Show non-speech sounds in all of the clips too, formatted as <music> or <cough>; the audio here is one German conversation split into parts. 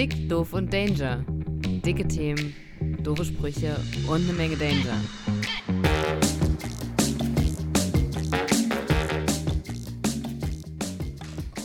Dick, doof und Danger. Dicke Themen, doofe Sprüche und eine Menge Danger.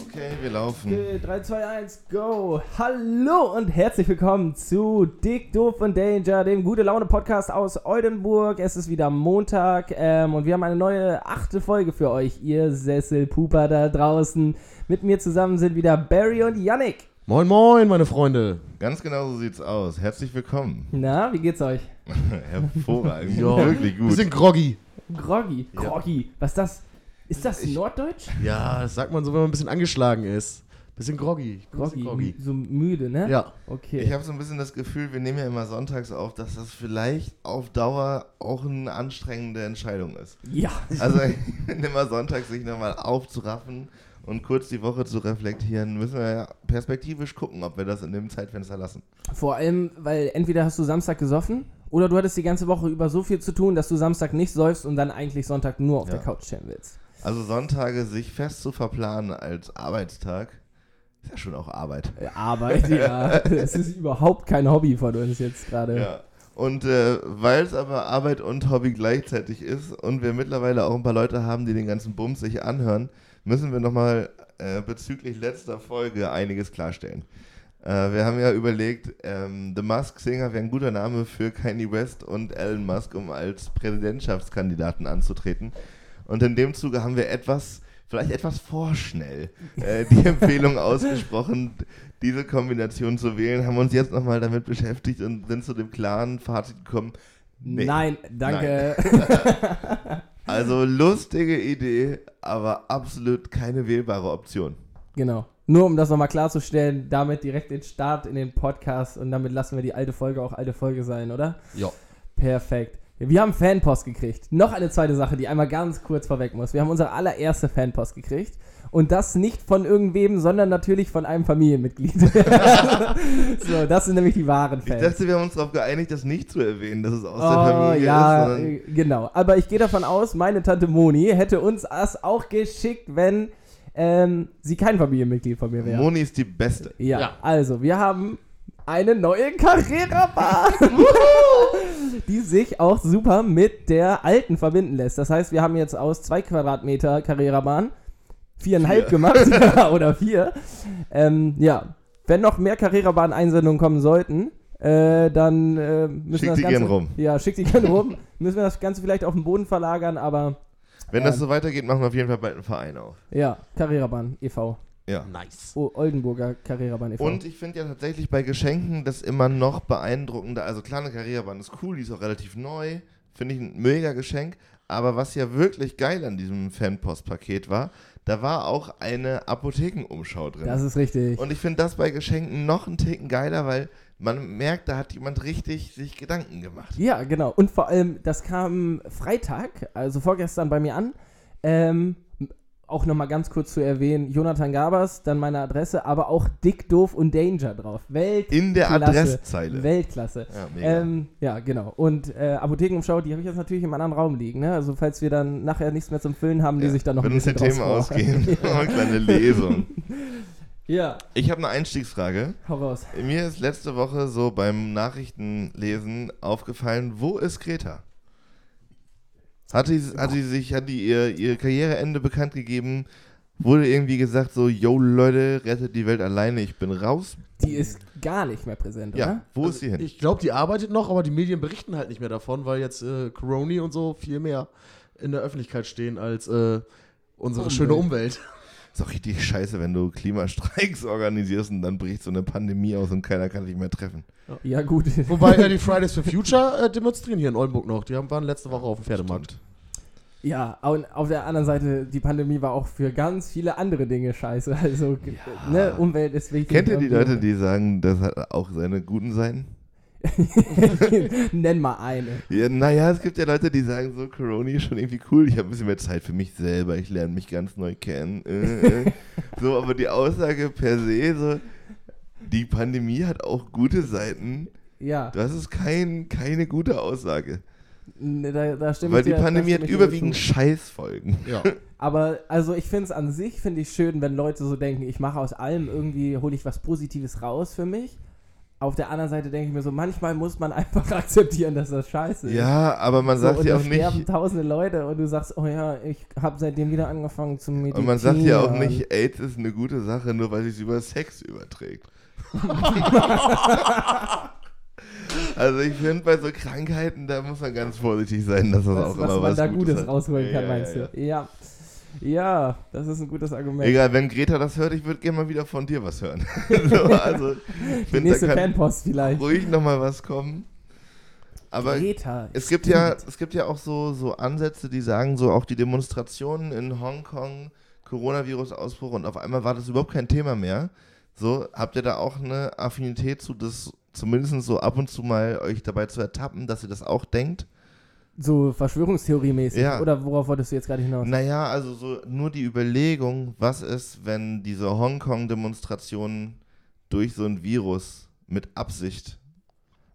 Okay, wir laufen. Okay, 3, 2, 1, go! Hallo und herzlich willkommen zu Dick, Doof und Danger, dem Gute Laune Podcast aus Oldenburg. Es ist wieder Montag ähm, und wir haben eine neue achte Folge für euch, ihr Sesselpuper da draußen. Mit mir zusammen sind wieder Barry und Yannick. Moin, moin, meine Freunde. Ganz genau so sieht's aus. Herzlich willkommen. Na, wie geht's euch? <laughs> Hervorragend. Ja. Wirklich gut. Bisschen groggy. Groggy. Groggy. Was ist das? Ist das Norddeutsch? Ja, das sagt man so, wenn man ein bisschen angeschlagen ist. Bisschen groggy. Ich Groggy. bisschen groggy. So müde, ne? Ja. Okay. Ich habe so ein bisschen das Gefühl, wir nehmen ja immer sonntags auf, dass das vielleicht auf Dauer auch eine anstrengende Entscheidung ist. ja. Also <laughs> immer sonntags sich nochmal aufzuraffen und kurz die Woche zu reflektieren, müssen wir ja perspektivisch gucken, ob wir das in dem Zeitfenster lassen. Vor allem, weil entweder hast du Samstag gesoffen oder du hattest die ganze Woche über so viel zu tun, dass du Samstag nicht säufst und dann eigentlich Sonntag nur auf Ja. der Couch chillen willst. Also Sonntage sich fest zu verplanen als Arbeitstag, ist ja schon auch Arbeit. Äh, Arbeit, ja. <laughs> Das ist überhaupt kein Hobby von uns jetzt gerade. Ja. Und äh, weil es aber Arbeit und Hobby gleichzeitig ist und wir mittlerweile auch ein paar Leute haben, die den ganzen Bums sich anhören, müssen wir nochmal äh, bezüglich letzter Folge einiges klarstellen. Äh, wir haben ja überlegt, ähm, The Musk Singer wäre ein guter Name für Kanye West und Elon Musk, um als Präsidentschaftskandidaten anzutreten. Und in dem Zuge haben wir etwas, vielleicht etwas vorschnell, äh, die <laughs> Empfehlung ausgesprochen, diese Kombination zu wählen, haben uns jetzt nochmal damit beschäftigt und sind zu dem klaren Fazit gekommen. nee. Nein, danke. <laughs> Also lustige Idee, aber absolut keine wählbare Option. genau. Nur um das nochmal klarzustellen, damit direkt den Start in den Podcast und damit lassen wir die alte Folge auch alte Folge sein, oder? Ja. Perfekt. Wir haben Fanpost gekriegt. Noch eine zweite Sache, die einmal ganz kurz vorweg muss. Wir haben unsere allererste Fanpost gekriegt. Und das nicht von irgendwem, sondern natürlich von einem Familienmitglied. <laughs> so, das sind nämlich die wahren Ich Fans. dachte, wir haben uns darauf geeinigt, das nicht zu erwähnen, dass es aus der oh, Familie ja, ist. Sondern äh, genau. Aber ich gehe davon aus, meine Tante Moni hätte uns das auch geschickt, wenn ähm, sie kein Familienmitglied von mir wäre. Moni ist die Beste. Ja, Ja. also wir haben eine neue Carrera-Bahn, <laughs> die sich auch super mit der alten verbinden lässt. Das heißt, wir haben jetzt aus zwei Quadratmeter Carrera-Bahn viereinhalb Vier. gemacht <laughs> oder vier. Ähm, ja, wenn noch mehr Carrera-Bahn-Einsendungen kommen sollten, äh, dann äh, müssen Schick wir das die Ganze, gern rum. Ja, schickt die gerne rum. <laughs> müssen wir das Ganze vielleicht auf den Boden verlagern, aber Wenn das Ähm. so weitergeht, machen wir auf jeden Fall bald einen Verein auf. ja, Carrera-Bahn e.V. Ja. Nice. Oh, Oldenburger Carrera-Bahn e e.V. Und ich finde ja tatsächlich bei Geschenken das immer noch beeindruckender. Also klar, eine Karrierebahn ist cool, die ist auch relativ neu. Finde ich ein mega Geschenk. Aber was ja wirklich geil an diesem Fanpost-Paket war, da war auch eine Apothekenumschau drin. das ist richtig. Und ich finde das bei Geschenken noch einen Ticken geiler, weil man merkt, da hat jemand richtig sich Gedanken gemacht. Ja, genau. Und vor allem, das kam Freitag, also vorgestern bei mir an. Ähm, auch nochmal ganz kurz zu erwähnen, Jonathan Gabers, dann meine Adresse, aber auch Dick, Doof und Danger drauf. Weltklasse. In der Adresszeile. Weltklasse. Ja. Ähm, ja, genau. Und äh, Apothekenumschau, die habe ich jetzt natürlich im anderen Raum liegen. Ne? Also falls wir dann nachher nichts mehr zum Füllen haben, die Ja, sich dann noch Wenn ein uns die bisschen Themen ausgehen, eine <laughs> kleine Lesung. <laughs> Ja, Ich habe eine Einstiegsfrage. hau raus. Mir ist letzte Woche so beim Nachrichtenlesen aufgefallen, wo ist Greta? Hat die, hat die sich, hat die ihr, ihr Karriereende bekannt gegeben? Wurde irgendwie gesagt so, yo Leute, rettet die Welt alleine, ich bin raus? Die ist gar nicht mehr präsent, Ja, oder? wo ist sie hin? Ich glaube, die arbeitet noch, aber die Medien berichten halt nicht mehr davon, weil jetzt äh, Corona und so viel mehr in der Öffentlichkeit stehen als äh, unsere Umwelt. schöne Umwelt. Ist doch richtig scheiße, wenn du Klimastreiks organisierst und dann bricht so eine Pandemie aus und keiner kann dich mehr treffen. Ja, gut. Wobei äh, die Fridays for Future äh, demonstrieren hier in Oldenburg noch. Die haben, waren letzte Woche auf dem Pferdemarkt. Ja, und auf der anderen Seite, die Pandemie war auch für ganz viele andere Dinge scheiße. Also, ne, Umwelt ist wichtig. Kennt ihr die Leute, die sagen, das hat auch seine guten Seiten? <laughs> Nenn mal eine. Ja, naja, es gibt ja Leute, die sagen so, Corona ist schon irgendwie cool, ich habe ein bisschen mehr Zeit für mich selber, ich lerne mich ganz neu kennen. Äh, äh. <laughs> so, aber die Aussage per se, so, die Pandemie hat auch gute Seiten, Ja, das ist kein, keine gute Aussage. Ne, Da, da Weil die dir- Pandemie hat überwiegend. Scheißfolgen. Ja. <laughs> Aber also ich finde es an sich, finde ich schön, wenn Leute so denken, ich mache aus allem irgendwie, hole ich was Positives raus für mich. Auf der anderen Seite denke ich mir so, manchmal muss man einfach <laughs> akzeptieren, dass das scheiße ist. Ja, aber man so, sagt und ja auch sterben nicht. tausende Leute und du sagst, oh ja, ich habe seitdem wieder angefangen zu meditieren. Und man sagt ja auch nicht, AIDS ist eine gute Sache, nur weil sich über Sex überträgt. <laughs> also ich finde, bei so Krankheiten, da muss man ganz vorsichtig sein, dass das was, auch was immer man was da Gutes Gutes rausholen kann, Ja, meinst ja, du? Ja. Ja, das ist ein gutes Argument. Egal, wenn Greta das hört, ich würde gerne mal wieder von dir was hören. <laughs> so, also, ich Die nächste Fanpost vielleicht. ruhig nochmal was kommen. Aber Greta. es gibt ja, es gibt ja auch so, so Ansätze, die sagen, so auch die Demonstrationen in Hongkong, Coronavirus-Ausbruch und auf einmal war das überhaupt kein Thema mehr. So, habt ihr da auch eine Affinität zu, das zumindest so ab und zu mal euch dabei zu ertappen, dass ihr das auch denkt? So Verschwörungstheorie-mäßig. Ja. Oder worauf wolltest du jetzt gerade hinaus? Naja, also so nur die Überlegung, was ist, wenn diese Hongkong-Demonstrationen durch so ein Virus mit Absicht,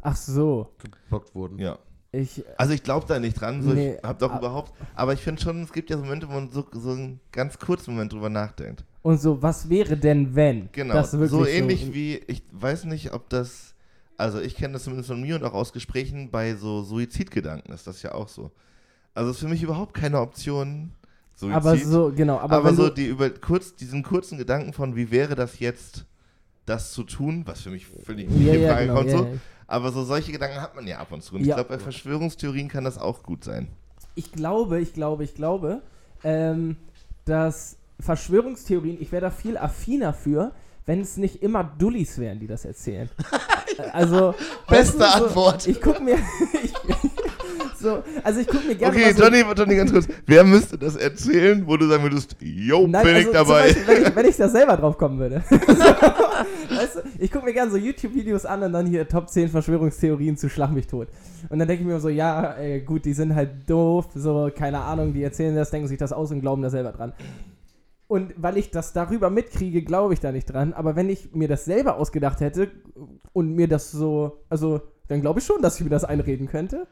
Ach so. geblockt wurden. ja. Ich, Also ich glaube da nicht dran, so Nee, ich hab doch ab- überhaupt, aber ich finde schon, es gibt ja so Momente, wo man so, so einen ganz kurzen Moment drüber nachdenkt. und so, was wäre denn, wenn? Genau, Das wirklich so ähnlich so, wie, ich weiß nicht, ob das, also ich kenne das zumindest von mir und auch aus Gesprächen bei so Suizidgedanken ist das ja auch so. Also ist für mich überhaupt keine Option, Suizid. Aber so, genau. Aber, Aber, so die über kurz, diesen kurzen Gedanken von, wie wäre das jetzt, das zu tun, was für mich völlig nicht ja, in ja, Frage genau, kommt, ja, so. ja. Aber so solche Gedanken hat man ja ab und zu. Und Ja. ich glaube, bei Verschwörungstheorien kann das auch gut sein. Ich glaube, ich glaube, ich glaube, ähm, dass Verschwörungstheorien, ich wäre da viel affiner für, wenn es nicht immer Dullis wären, die das erzählen. <laughs> also, Beste so, Antwort. Ich gucke mir, <laughs> ich, so, also ich gucke mir gerne Okay, mal so, Johnny, Johnny, ganz kurz. Wer müsste das erzählen, wo du sagen würdest, yo, Nein, bin also ich dabei? Beispiel, wenn, ich, wenn ich da <laughs> selber drauf kommen würde. weißt du, ich gucke mir gerne so YouTube-Videos an und dann hier Top 10 Verschwörungstheorien zu Schlag mich tot. Und dann denke ich mir so, ja, ey, gut, die sind halt doof, so, keine Ahnung, die erzählen das, denken sich das aus und glauben da selber dran. Und weil ich das darüber mitkriege, glaube ich da nicht dran. Aber wenn ich mir das selber ausgedacht hätte und mir das so, also, dann glaube ich schon, dass ich mir das einreden könnte.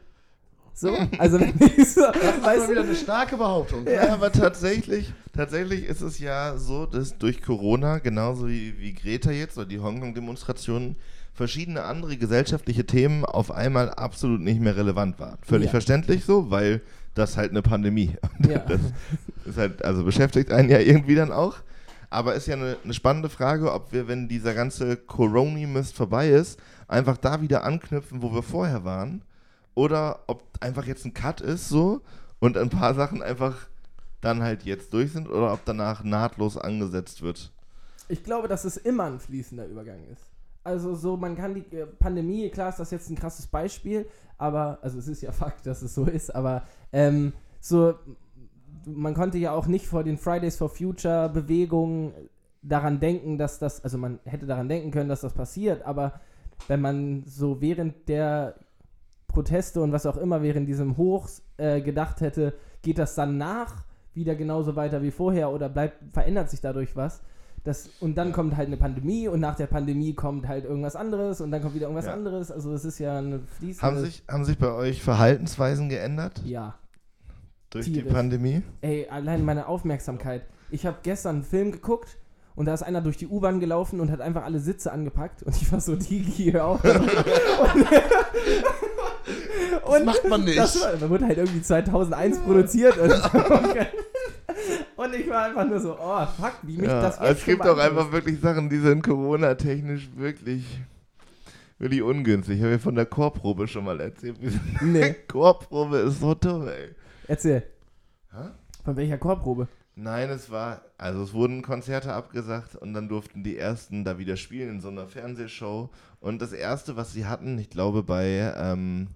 So, <laughs> also wenn ich so, Das ist mal wieder eine starke Behauptung. Ja, aber tatsächlich, tatsächlich ist es ja so, dass durch Corona, genauso wie, wie Greta jetzt oder die Hongkong-Demonstrationen, verschiedene andere gesellschaftliche Themen auf einmal absolut nicht mehr relevant waren. Völlig Ja. verständlich so, weil das halt eine Pandemie. <laughs> Ja. Das ist halt, also beschäftigt einen ja irgendwie dann auch. Aber ist ja eine, eine spannende Frage, ob wir, wenn dieser ganze Corona-Mist vorbei ist, einfach da wieder anknüpfen, wo wir vorher waren. Oder ob einfach jetzt ein Cut ist so und ein paar Sachen einfach dann halt jetzt durch sind oder ob danach nahtlos angesetzt wird. Ich glaube, dass es immer ein fließender Übergang ist. Also so, man kann die äh, Pandemie, klar ist das jetzt ein krasses Beispiel, aber, also es ist ja Fakt, dass es so ist, aber ähm, so, man konnte ja auch nicht vor den Fridays for Future Bewegungen daran denken, dass das, also man hätte daran denken können, dass das passiert, aber wenn man so während der Proteste und was auch immer während diesem Hochs äh, gedacht hätte, geht das danach wieder genauso weiter wie vorher oder bleibt, verändert sich dadurch was? Das, und dann kommt halt eine Pandemie und nach der Pandemie kommt halt irgendwas anderes und dann kommt wieder irgendwas Ja. anderes. Also es ist ja eine fließende... Haben sich, haben sich bei euch Verhaltensweisen geändert Ja. durch die Tierisch. Pandemie? Ey, allein meine Aufmerksamkeit. Ich habe gestern einen Film geguckt und da ist einer durch die U-Bahn gelaufen und hat einfach alle Sitze angepackt und ich war so, Digi, hör auf. und, Das macht man nicht. Das war, da wurde halt irgendwie 2001 produziert und, <laughs> und ich war einfach nur so, oh fuck, wie mich Ja, das jetzt es schon gibt auch einfach wirklich Sachen, die sind Corona-technisch wirklich, wirklich ungünstig. Ich habe ja von der Chorprobe schon mal erzählt. Nee, <laughs> Chorprobe ist so dumm, ey. erzähl. Hä? Von welcher Chorprobe? Nein, es war, also es wurden Konzerte abgesagt und dann durften die ersten da wieder spielen in so einer Fernsehshow. Und das erste, was sie hatten, ich glaube bei, ähm,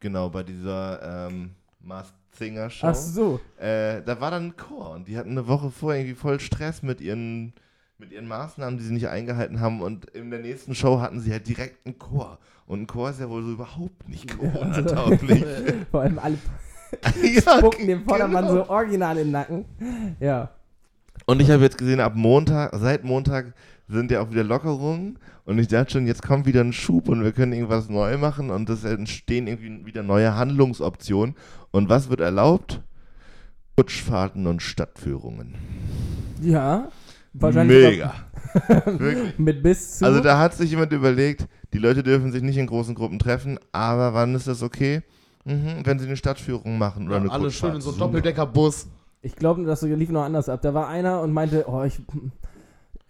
genau, bei dieser ähm, Masked Singer Show, Ach so. äh, da war dann ein Chor und die hatten eine Woche vorher irgendwie voll Stress mit ihren, mit ihren Maßnahmen, die sie nicht eingehalten haben. Und in der nächsten Show hatten sie halt direkt einen Chor. Und ein Chor ist ja wohl so überhaupt nicht Corona-tauglich. <laughs> Vor allem alle <laughs> ja, spucken dem Vordermann genau. so original in den Nacken. Ja. Und ich habe jetzt gesehen, ab Montag, seit Montag sind ja auch wieder Lockerungen und ich dachte schon, jetzt kommt wieder ein Schub und wir können irgendwas neu machen und es entstehen irgendwie wieder neue Handlungsoptionen. Und was wird erlaubt? Kutschfahrten und Stadtführungen. Ja. Wahrscheinlich Mega. <laughs> Wirklich. Mit bis zu. Also da hat sich jemand überlegt, die Leute dürfen sich nicht in großen Gruppen treffen, aber wann ist das okay? Mhm, wenn sie eine Stadtführung machen oder eine Alle schön in so einem. Doppeldeckerbus. ich glaube, das lief noch anders ab. Da war einer und meinte, oh, ich,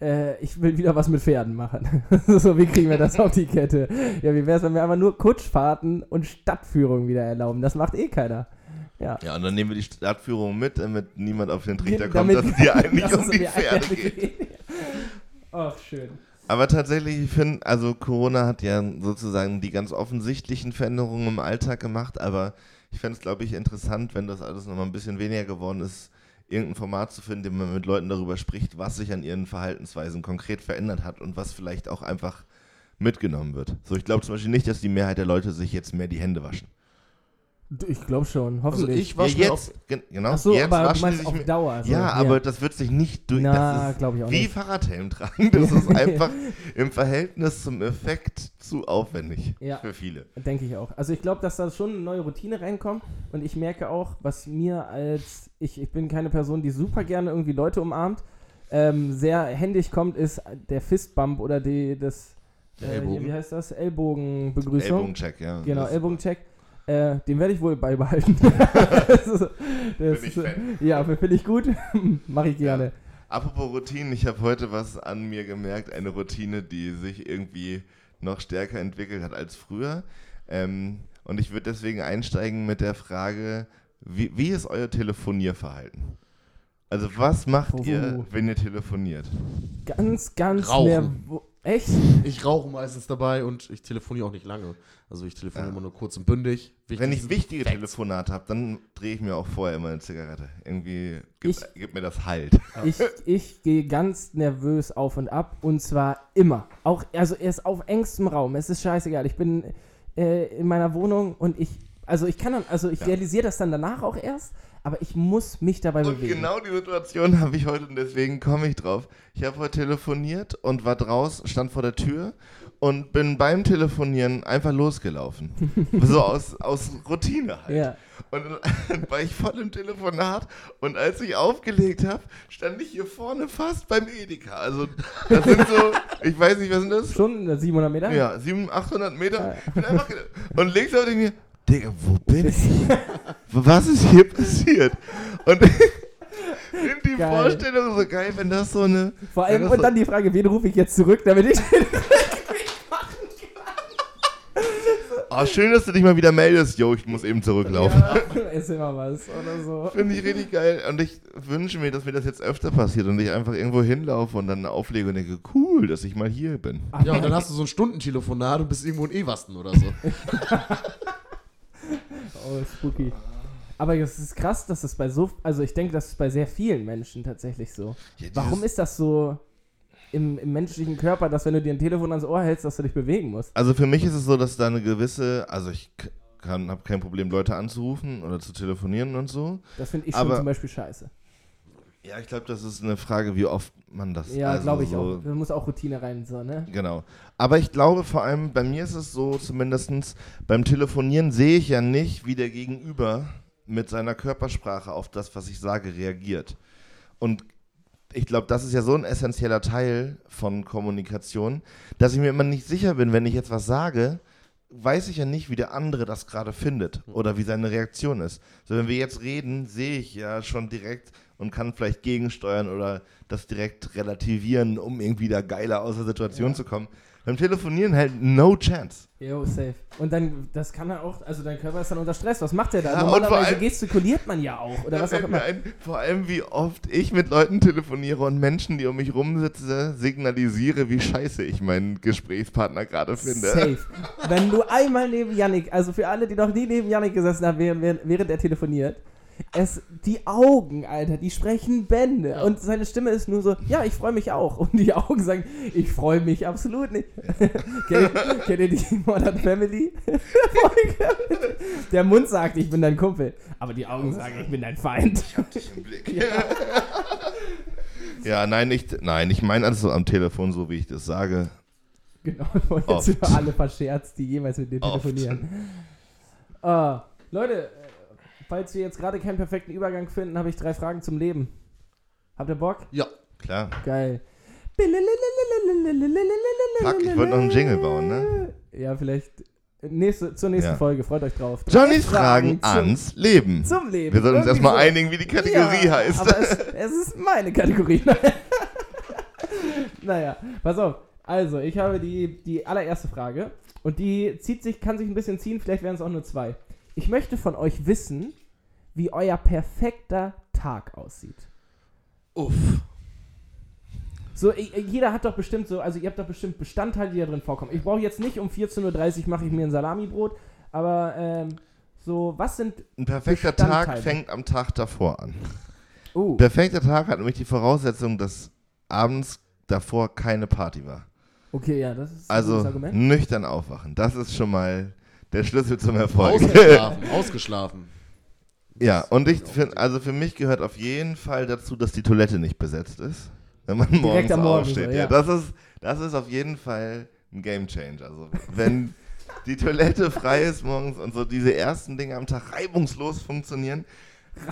äh, ich will wieder was mit Pferden machen. <laughs> so, wie kriegen wir das auf die Kette? Ja, wie wäre es, wenn wir einfach nur Kutschfahrten und Stadtführungen wieder erlauben? Das macht eh keiner. Ja. Ja, und dann nehmen wir die Stadtführung mit, damit niemand auf den Trichter kommt, Damit- dass es hier <laughs> eigentlich um die Pferde Pferde geht. <laughs> Ach, schön. Aber tatsächlich, ich finde, also Corona hat ja sozusagen die ganz offensichtlichen Veränderungen im Alltag gemacht, aber ich fände es, glaube ich, interessant, wenn das alles nochmal ein bisschen weniger geworden ist, irgendein Format zu finden, in dem man mit Leuten darüber spricht, was sich an ihren Verhaltensweisen konkret verändert hat und was vielleicht auch einfach mitgenommen wird. So, ich glaube zum Beispiel nicht, dass die Mehrheit der Leute sich jetzt mehr die Hände waschen. Ich glaube schon, Also hoffentlich. ich wasche auf, jetzt, gen- genau, Ach so, jetzt aber du meinst auf Dauer. so, ja, hier. aber das wird sich nicht durch. Na, glaube ich auch wie nicht. Fahrradhelm tragen. Das ist <laughs> einfach im Verhältnis zum Effekt zu aufwendig Ja. für viele. Denke ich auch. Also ich glaube, dass da schon eine neue Routine reinkommt und ich merke auch, was mir als, ich, ich bin keine Person, die super gerne irgendwie Leute umarmt, ähm, sehr händig kommt, ist der Fistbump oder die, das, Der äh, Ellbogen. wie heißt das? Ellbogenbegrüßung. Ellbogencheck, ja. Genau, Ellbogencheck. Äh, den werde ich wohl beibehalten. <laughs> das ist, das Bin ich ist, Fan. ja, finde ich gut. <laughs> Mache ich gerne. Apropos Routinen, ich habe heute was an mir gemerkt, eine Routine, die sich irgendwie noch stärker entwickelt hat als früher. Ähm, und ich würde deswegen einsteigen mit der Frage, wie, wie ist euer Telefonierverhalten? Also was macht Puh. ihr, wenn ihr telefoniert? Ganz, ganz Rauchen. Echt? Ich rauche meistens dabei und ich telefoniere auch nicht lange. Also ich telefoniere Ja. immer nur kurz und bündig. Wichtig Wenn ich wichtige Facts. Telefonate habe, dann drehe ich mir auch vorher immer eine Zigarette. Irgendwie gibt, Ich- gibt mir das Halt. <laughs> Ich, ich gehe ganz nervös auf und ab und zwar immer. Auch, also erst auf engstem Raum. Es ist scheißegal. Ich bin äh, in meiner Wohnung und ich, also ich kann dann, also ich Ja. realisiere das dann danach auch erst, aber ich muss mich dabei Und bewegen. genau die Situation habe ich heute und deswegen komme ich drauf. Ich habe heute telefoniert und war draußen, stand vor der Tür und bin beim Telefonieren einfach losgelaufen. <laughs> so aus, aus Routine halt. Ja. Und dann <laughs> war ich voll im Telefonat und als ich aufgelegt habe, stand ich hier vorne fast beim Edeka. Also das sind so, <laughs> ich weiß nicht, was sind das? Schon 700 Meter? Ja, 700, 800 Meter. Ja. Und links auf mir, Digga, wo bin ich? Was ist hier passiert? Und <laughs> finde die Geil. Vorstellung so geil, wenn das so eine. Vor allem, und so, dann die Frage, wen rufe ich jetzt zurück, damit ich. Oh, <laughs> schön, dass du dich mal wieder meldest. Jo, ich muss eben zurücklaufen. ja, ist immer was oder so. Finde ich richtig geil. Und ich wünsche mir, dass mir das jetzt öfter passiert und ich einfach irgendwo hinlaufe und dann auflege und denke, cool, dass ich mal hier bin. Ja, und dann hast du so ein Stundentelefonat und bist irgendwo in Ewasten oder so. <laughs> Oh, spooky. Aber es ist krass, dass es bei so, also ich denke, das ist bei sehr vielen Menschen tatsächlich so. Ja, Warum ist das so im, im menschlichen Körper, dass wenn du dir ein Telefon ans Ohr hältst, dass du dich bewegen musst? Also für mich ist es so, dass da eine gewisse, also ich habe kein Problem, Leute anzurufen oder zu telefonieren und so. Das finde ich schon Aber- zum Beispiel scheiße. Ja, ich glaube, das ist eine Frage, wie oft man das. Ja, also glaube ich so, auch. Da muss auch Routine rein, so, ne? Genau. Aber ich glaube vor allem, bei mir ist es so, zumindest beim Telefonieren sehe ich ja nicht, wie der Gegenüber mit seiner Körpersprache auf das, was ich sage, reagiert. Und ich glaube, das ist ja so ein essentieller Teil von Kommunikation, dass ich mir immer nicht sicher bin, wenn ich jetzt was sage, weiß ich ja nicht, wie der andere das gerade findet oder wie seine Reaktion ist. So, wenn wir jetzt reden, sehe ich ja schon direkt und kann vielleicht gegensteuern oder das direkt relativieren, um irgendwie da geiler aus der Situation Ja. zu kommen. Beim Telefonieren halt no chance. Jo, safe. Und dann, das kann er auch, also dein Körper ist dann unter Stress. Was macht der da? Ja, Normalerweise allem- gestikuliert man ja auch. Oder was auch immer. ein, vor allem, wie oft ich mit Leuten telefoniere und Menschen, die um mich rumsitze, signalisiere, wie scheiße ich meinen Gesprächspartner gerade finde. Safe. Wenn du einmal neben Yannick, also für alle, die noch nie neben Yannick gesessen haben, während, während er telefoniert, es, die Augen, Alter, die sprechen Bände. Ja. Und seine Stimme ist nur so, ja, ich freue mich auch. Und die Augen sagen, ich freue mich absolut nicht. <laughs> kennt, ihr, kennt ihr die Modern Family Folge? <laughs> Der Mund sagt, ich bin dein Kumpel. Aber die Augen sagen, ich bin dein Feind. Ich hab dich im Blick. Ja, nein, ich, nein, ich meine also am Telefon, so wie ich das sage. Genau, jetzt für alle verscherzt, die jemals mit dir telefonieren. Äh, Leute, falls wir jetzt gerade keinen perfekten Übergang finden, habe ich drei Fragen zum Leben. Habt ihr Bock? Ja. Klar. Geil. Fuck, ich wollte noch einen Jingle bauen, ne? Ja, vielleicht nächste, zur nächsten Ja. Folge. Freut euch drauf. Drei Johnnys Fragen zum, ans Leben. Zum Leben. Wir sollten uns erstmal so. einigen, wie die Kategorie ja, heißt. Aber es, es ist meine Kategorie. <laughs> naja, pass auf. Also, ich habe die, die allererste Frage. Und die zieht sich, kann sich ein bisschen ziehen, vielleicht wären es auch nur zwei. Ich möchte von euch wissen, wie euer perfekter Tag aussieht. Uff. So, jeder hat doch bestimmt so, also ihr habt doch bestimmt Bestandteile, die da drin vorkommen. Ich brauche jetzt nicht um 14.30 Uhr mache ich mir ein Salamibrot, aber ähm, so, was sind. Ein perfekter Tag fängt am Tag davor an. Oh, Perfekter Tag hat nämlich die Voraussetzung, dass abends davor keine Party war. okay, ja, das ist ein Also gutes Argument. nüchtern aufwachen. Das ist schon mal der Schlüssel zum Erfolg. Ausgeschlafen. <laughs> ausgeschlafen. ja, und ich finde, also für mich gehört auf jeden Fall dazu, dass die Toilette nicht besetzt ist. Wenn man morgens am Morgen aufsteht. so, ja. ja. das, ist, das ist auf jeden Fall ein Game Changer. Also wenn die Toilette frei ist morgens und so diese ersten Dinge am Tag reibungslos funktionieren,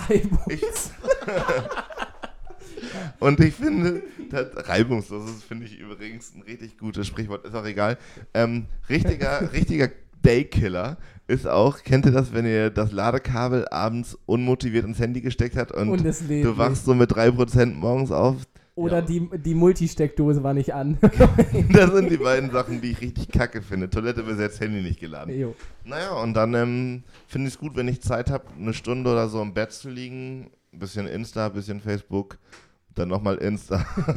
Reibung. Ich, <laughs> und ich finde, das, reibungslos ist, finde ich übrigens ein richtig gutes Sprichwort, ist auch egal. Ähm, richtiger, richtiger Daykiller ist auch, kennt ihr das, wenn ihr das Ladekabel abends unmotiviert ins Handy gesteckt habt und, Und du wachst so mit 3% morgens auf? Oder Ja. die, die Multisteckdose war nicht an. <laughs> Das sind die beiden Sachen, die ich richtig kacke finde. Toilette besetzt, Handy nicht geladen. jo. Naja, und dann ähm, finde ich es gut, wenn ich Zeit habe, eine Stunde oder so im Bett zu liegen. Ein bisschen Insta, ein bisschen Facebook, dann nochmal Insta. <laughs>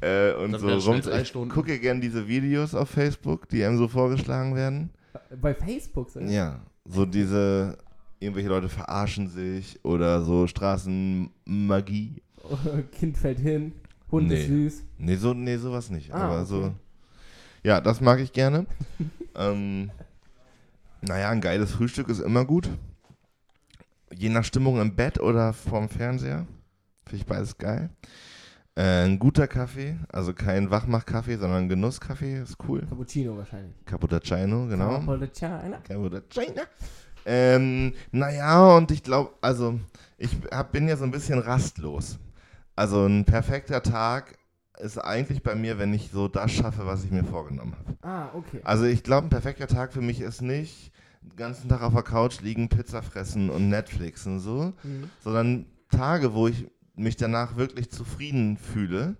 äh, und Dann so rum. Ich gucke gerne diese Videos auf Facebook, die einem so vorgeschlagen werden. Bei Facebook so. Ja, so diese, irgendwelche Leute verarschen sich oder so Straßenmagie. <laughs> Kind fällt hin, Hund ist Nee. süß. Nee, so, nee, sowas nicht. Ah, aber okay. so. Ja, das mag ich gerne. <laughs> ähm, naja, ein geiles Frühstück ist immer gut. Je nach Stimmung im Bett oder vorm Fernseher. Finde ich beides geil. Äh, ein guter Kaffee, also kein Wachmachkaffee, sondern Genusskaffee, ist cool. Cappuccino wahrscheinlich. Cappuccino, genau. Cappuccino. Cappuccino. Ähm, naja, und ich glaube, also ich hab, bin ja so ein bisschen rastlos. Also ein perfekter Tag ist eigentlich bei mir, wenn ich so das schaffe, was ich mir vorgenommen habe. Ah, okay. Also ich glaube, ein perfekter Tag für mich ist nicht den ganzen Tag auf der Couch liegen, Pizza fressen und Netflixen so, Mhm. sondern Tage, wo ich mich danach wirklich zufrieden fühle.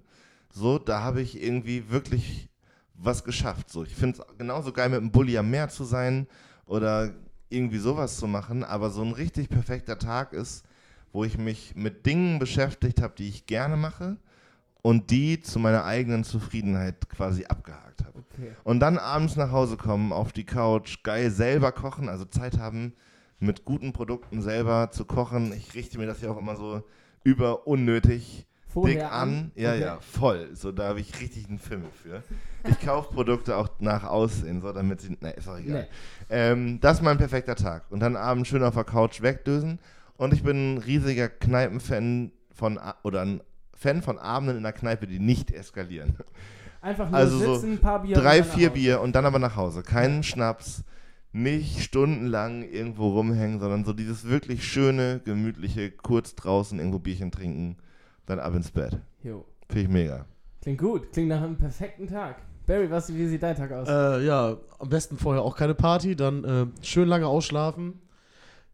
So, da habe ich irgendwie wirklich was geschafft. So, ich finde es genauso geil, mit dem Bulli am Meer zu sein oder irgendwie sowas zu machen, aber so ein richtig perfekter Tag ist, wo ich mich mit Dingen beschäftigt habe, die ich gerne mache und die zu meiner eigenen Zufriedenheit quasi abgehakt habe. Okay. Und dann abends nach Hause kommen, auf die Couch, geil selber kochen, also Zeit haben, mit guten Produkten selber zu kochen. Ich richte mir das ja auch immer so über unnötig Vorher dick an. Ja, Okay. ja, voll. So, da habe ich richtig einen Film für. Ich kaufe Produkte auch nach Aussehen, so damit sie. Ne, ist auch egal. Nee. Ähm, das ist mein perfekter Tag. Und dann abends schön auf der Couch wegdösen. Und ich bin ein riesiger Kneipenfan von oder ein Fan von Abenden in der Kneipe, die nicht eskalieren. Einfach nur Also so sitzen, ein paar Bier. Drei, vier. Bier und dann aber nach Hause. Keinen Schnaps, nicht stundenlang irgendwo rumhängen, sondern so dieses wirklich schöne, gemütliche, kurz draußen irgendwo Bierchen trinken, dann ab ins Bett. Jo. Finde ich mega. Klingt gut. Klingt nach einem perfekten Tag. Barry, was, wie sieht dein Tag aus? Äh, ja, am besten vorher auch keine Party, dann äh, schön lange ausschlafen.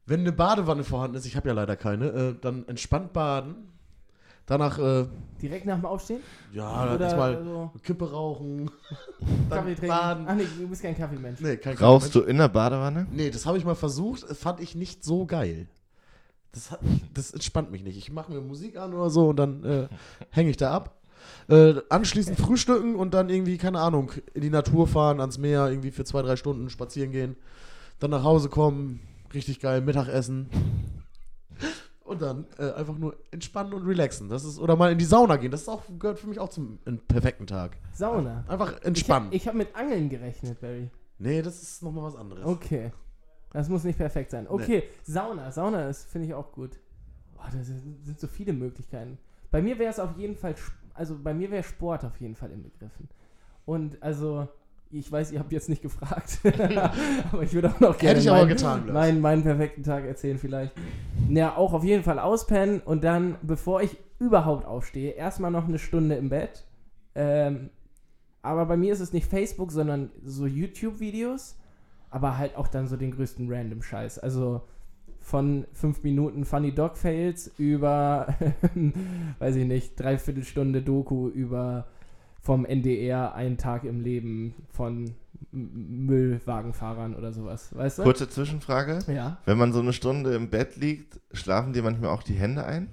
Wenn eine Badewanne vorhanden ist, ich habe ja leider keine, äh, dann entspannt baden. Danach, äh, Direkt nach dem Aufstehen? ja, dann erstmal so Kippe rauchen, <laughs> dann Kaffee trinken? baden. Ach nee, du bist kein Kaffeemensch. Nee, kein Rauchst Kaffee. du in der Badewanne? Nee, das habe ich mal versucht, das fand ich nicht so geil. Das, hat, das entspannt mich nicht. Ich mache mir Musik an oder so und dann äh, <laughs> hänge ich da ab. Äh, anschließend frühstücken und dann irgendwie, keine Ahnung, in die Natur fahren, ans Meer, irgendwie für zwei, drei Stunden spazieren gehen. Dann nach Hause kommen, richtig geil, Mittagessen. Und dann äh, einfach nur entspannen und relaxen. Das ist, oder mal in die Sauna gehen. Das auch, gehört für mich auch zum perfekten Tag. Sauna. Einfach Ich entspannen. habe hab mit Angeln gerechnet, Barry. nee, das ist nochmal was anderes. Okay. Das muss nicht perfekt sein. Okay, Sauna. Sauna ist, finde ich auch gut. Boah, da sind so viele Möglichkeiten. Bei mir wäre es auf jeden Fall, also bei mir wäre Sport auf jeden Fall inbegriffen. Und also, ich weiß, ihr habt jetzt nicht gefragt, <laughs> aber ich würde auch noch gerne Hätte ich aber meinen, getan, Lars. meinen, meinen perfekten Tag erzählen vielleicht. Ja, auch auf jeden Fall auspennen und dann, bevor ich überhaupt aufstehe, erstmal noch eine Stunde im Bett. Ähm, aber bei mir ist es nicht Facebook, sondern so YouTube-Videos, aber halt auch dann so den größten Random-Scheiß. Also von 5 Minuten Funny Dog Fails über, <laughs> weiß ich nicht, dreiviertel Stunde Doku über vom NDR einen Tag im Leben von Müllwagenfahrern oder sowas, weißt du? Kurze Zwischenfrage. Ja. Wenn man so eine Stunde im Bett liegt, schlafen dir manchmal auch die Hände ein?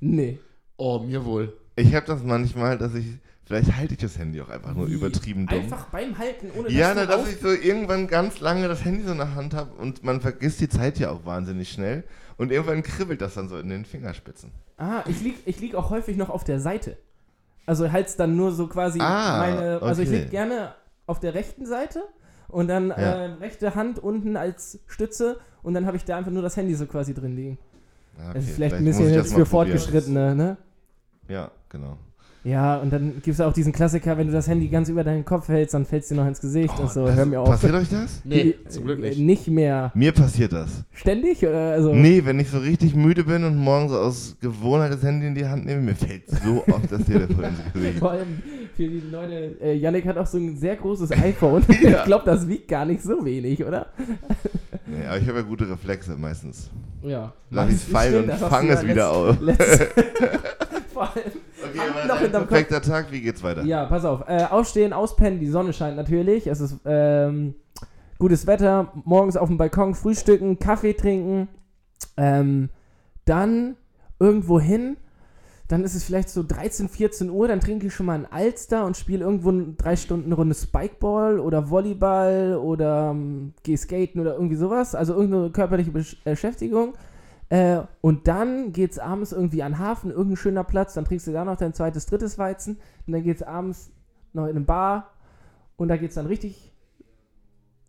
Nee. Oh, mir wohl. Ich habe das manchmal, dass ich, vielleicht halte ich das Handy auch einfach nur Wie? übertrieben dumm. Einfach beim Halten, ohne Ja, dass na, dass ich so irgendwann ganz lange das Handy so in der Hand habe und man vergisst die Zeit ja auch wahnsinnig schnell und irgendwann kribbelt das dann so in den Fingerspitzen. Ah, ich lieg, ich lieg auch häufig noch auf der Seite. Also halt's dann nur so quasi Ah, meine. Also ich okay. lieg gerne auf der rechten Seite und dann Ja. äh, rechte Hand unten als Stütze und dann habe ich da einfach nur das Handy so quasi drin liegen. Ah, das ist okay, vielleicht ein bisschen ich jetzt für. Fortgeschrittene, ne? Ja, genau. Ja, und dann gibt es auch diesen Klassiker, wenn du das Handy ganz über deinen Kopf hältst, dann fällt es dir noch ins Gesicht Oh, und so. Hör mir auf. Passiert euch das? <laughs> Nee, Äh, zum Glück nicht. Nicht mehr. Mir passiert das. Ständig? Oder? Also, Nee, wenn ich so richtig müde bin und morgens aus Gewohnheit das Handy in die Hand nehme, mir fällt so oft das Telefon ins <laughs> Gesicht. Vor allem für die Leute, äh, Yannick hat auch so ein sehr großes <laughs> iPhone. Ich glaube, das wiegt gar nicht so wenig, oder? Nee, aber ich habe ja gute Reflexe meistens. Ja. Lass es fallen und fange es wieder auf. Vor allem, Okay, Hand noch hinterm Kopf. perfekter Tag, wie geht's weiter? ja, pass auf. Äh, aufstehen, auspennen, die Sonne scheint natürlich. Es ist ähm, gutes Wetter. Morgens auf dem Balkon frühstücken, Kaffee trinken. Ähm, dann irgendwo hin. Dann ist es vielleicht so 13, 14 Uhr. Dann trinke ich schon mal ein Alster und spiele irgendwo eine drei Stunden eine Runde Spikeball oder Volleyball oder ähm, gehe skaten oder irgendwie sowas. Also irgendeine körperliche Besch Beschäftigung. Äh, und dann geht es abends irgendwie an den Hafen, irgendein schöner Platz, dann trinkst du da noch dein zweites, drittes Weizen und dann geht es abends noch in eine Bar und da geht es dann richtig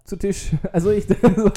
zu Tisch. <laughs> Also ich <laughs> so,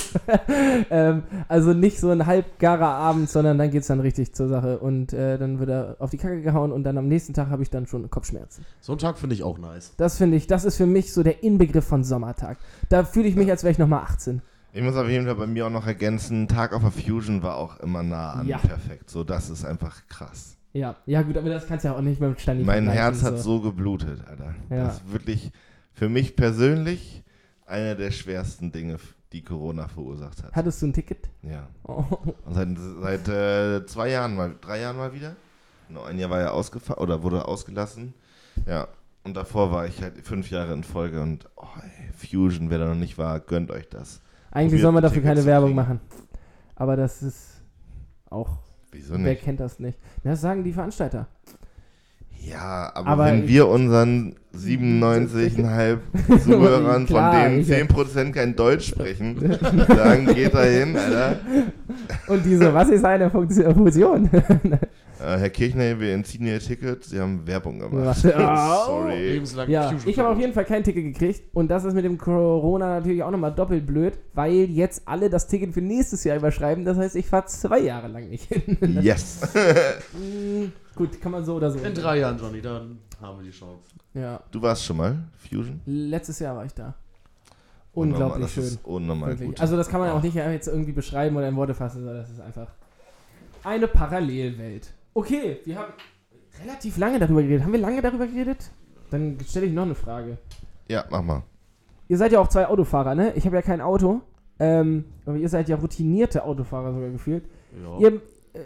ähm, also nicht so ein halbgarer Abend, sondern dann geht es dann richtig zur Sache und äh, dann wird er auf die Kacke gehauen und dann am nächsten Tag habe ich dann schon Kopfschmerzen. So einen Tag finde ich auch nice. Das finde ich, das ist für mich so der Inbegriff von Sommertag. Da fühle ich mich, als wäre ich nochmal 18. Ich muss auf jeden Fall bei mir auch noch ergänzen, Tag auf der Fusion war auch immer nah an Ja. perfekt. So, das ist einfach krass. Ja, ja gut, aber das kannst du ja auch nicht mit Stani mein vergleichen, Herz hat so geblutet, Alter. Ja. Das ist wirklich für mich persönlich einer der schwersten Dinge, die Corona verursacht hat. Hattest du ein Ticket? Ja. Oh. Und seit, seit äh, zwei Jahren mal, drei Jahren mal wieder. Genau, ein Jahr war er ausgefallen oder wurde ausgelassen. Ja. Und davor war ich halt fünf Jahre in Folge und oh, ey, Fusion, wer da noch nicht war, gönnt euch das. Eigentlich soll man dafür keine Werbung machen. Aber das ist auch, Wieso wer nicht? kennt das nicht? Das sagen die Veranstalter. Ja, aber, Aber wenn wir unseren 97,5 <laughs> Zuhörern, von denen ich- 10% kein Deutsch sprechen, <laughs> sagen, geht da hin, Alter. Und diese, was ist eine Funktion? Äh, Herr Kirchner, wir entziehen Ihr Ticket. Sie haben Werbung gemacht. <laughs> Sorry. Lebenslang ja, Fusion ich habe auf jeden Fall kein Ticket gekriegt. Und das ist mit dem Corona natürlich auch nochmal doppelt blöd, weil jetzt alle das Ticket für nächstes Jahr überschreiben. Das heißt, ich fahre zwei Jahre lang nicht hin. <laughs> Yes. Mm, <laughs> Gut, kann man so oder so. In drei Jahren, Johnny, dann haben wir die Chance. Ja, Du warst schon mal Fusion? letztes Jahr war ich da. Unglaublich das schön. Ist unnormal gut. Also das kann man auch nicht jetzt irgendwie beschreiben oder in Worte fassen, sondern das ist einfach eine Parallelwelt. Okay, wir haben relativ lange darüber geredet. Haben wir lange darüber geredet? Dann stelle ich noch eine Frage. Ja, mach mal. Ihr seid ja auch zwei Autofahrer, ne? Ich habe ja kein Auto. Ähm, aber ihr seid ja routinierte Autofahrer sogar gefühlt. Ja. Ihr äh,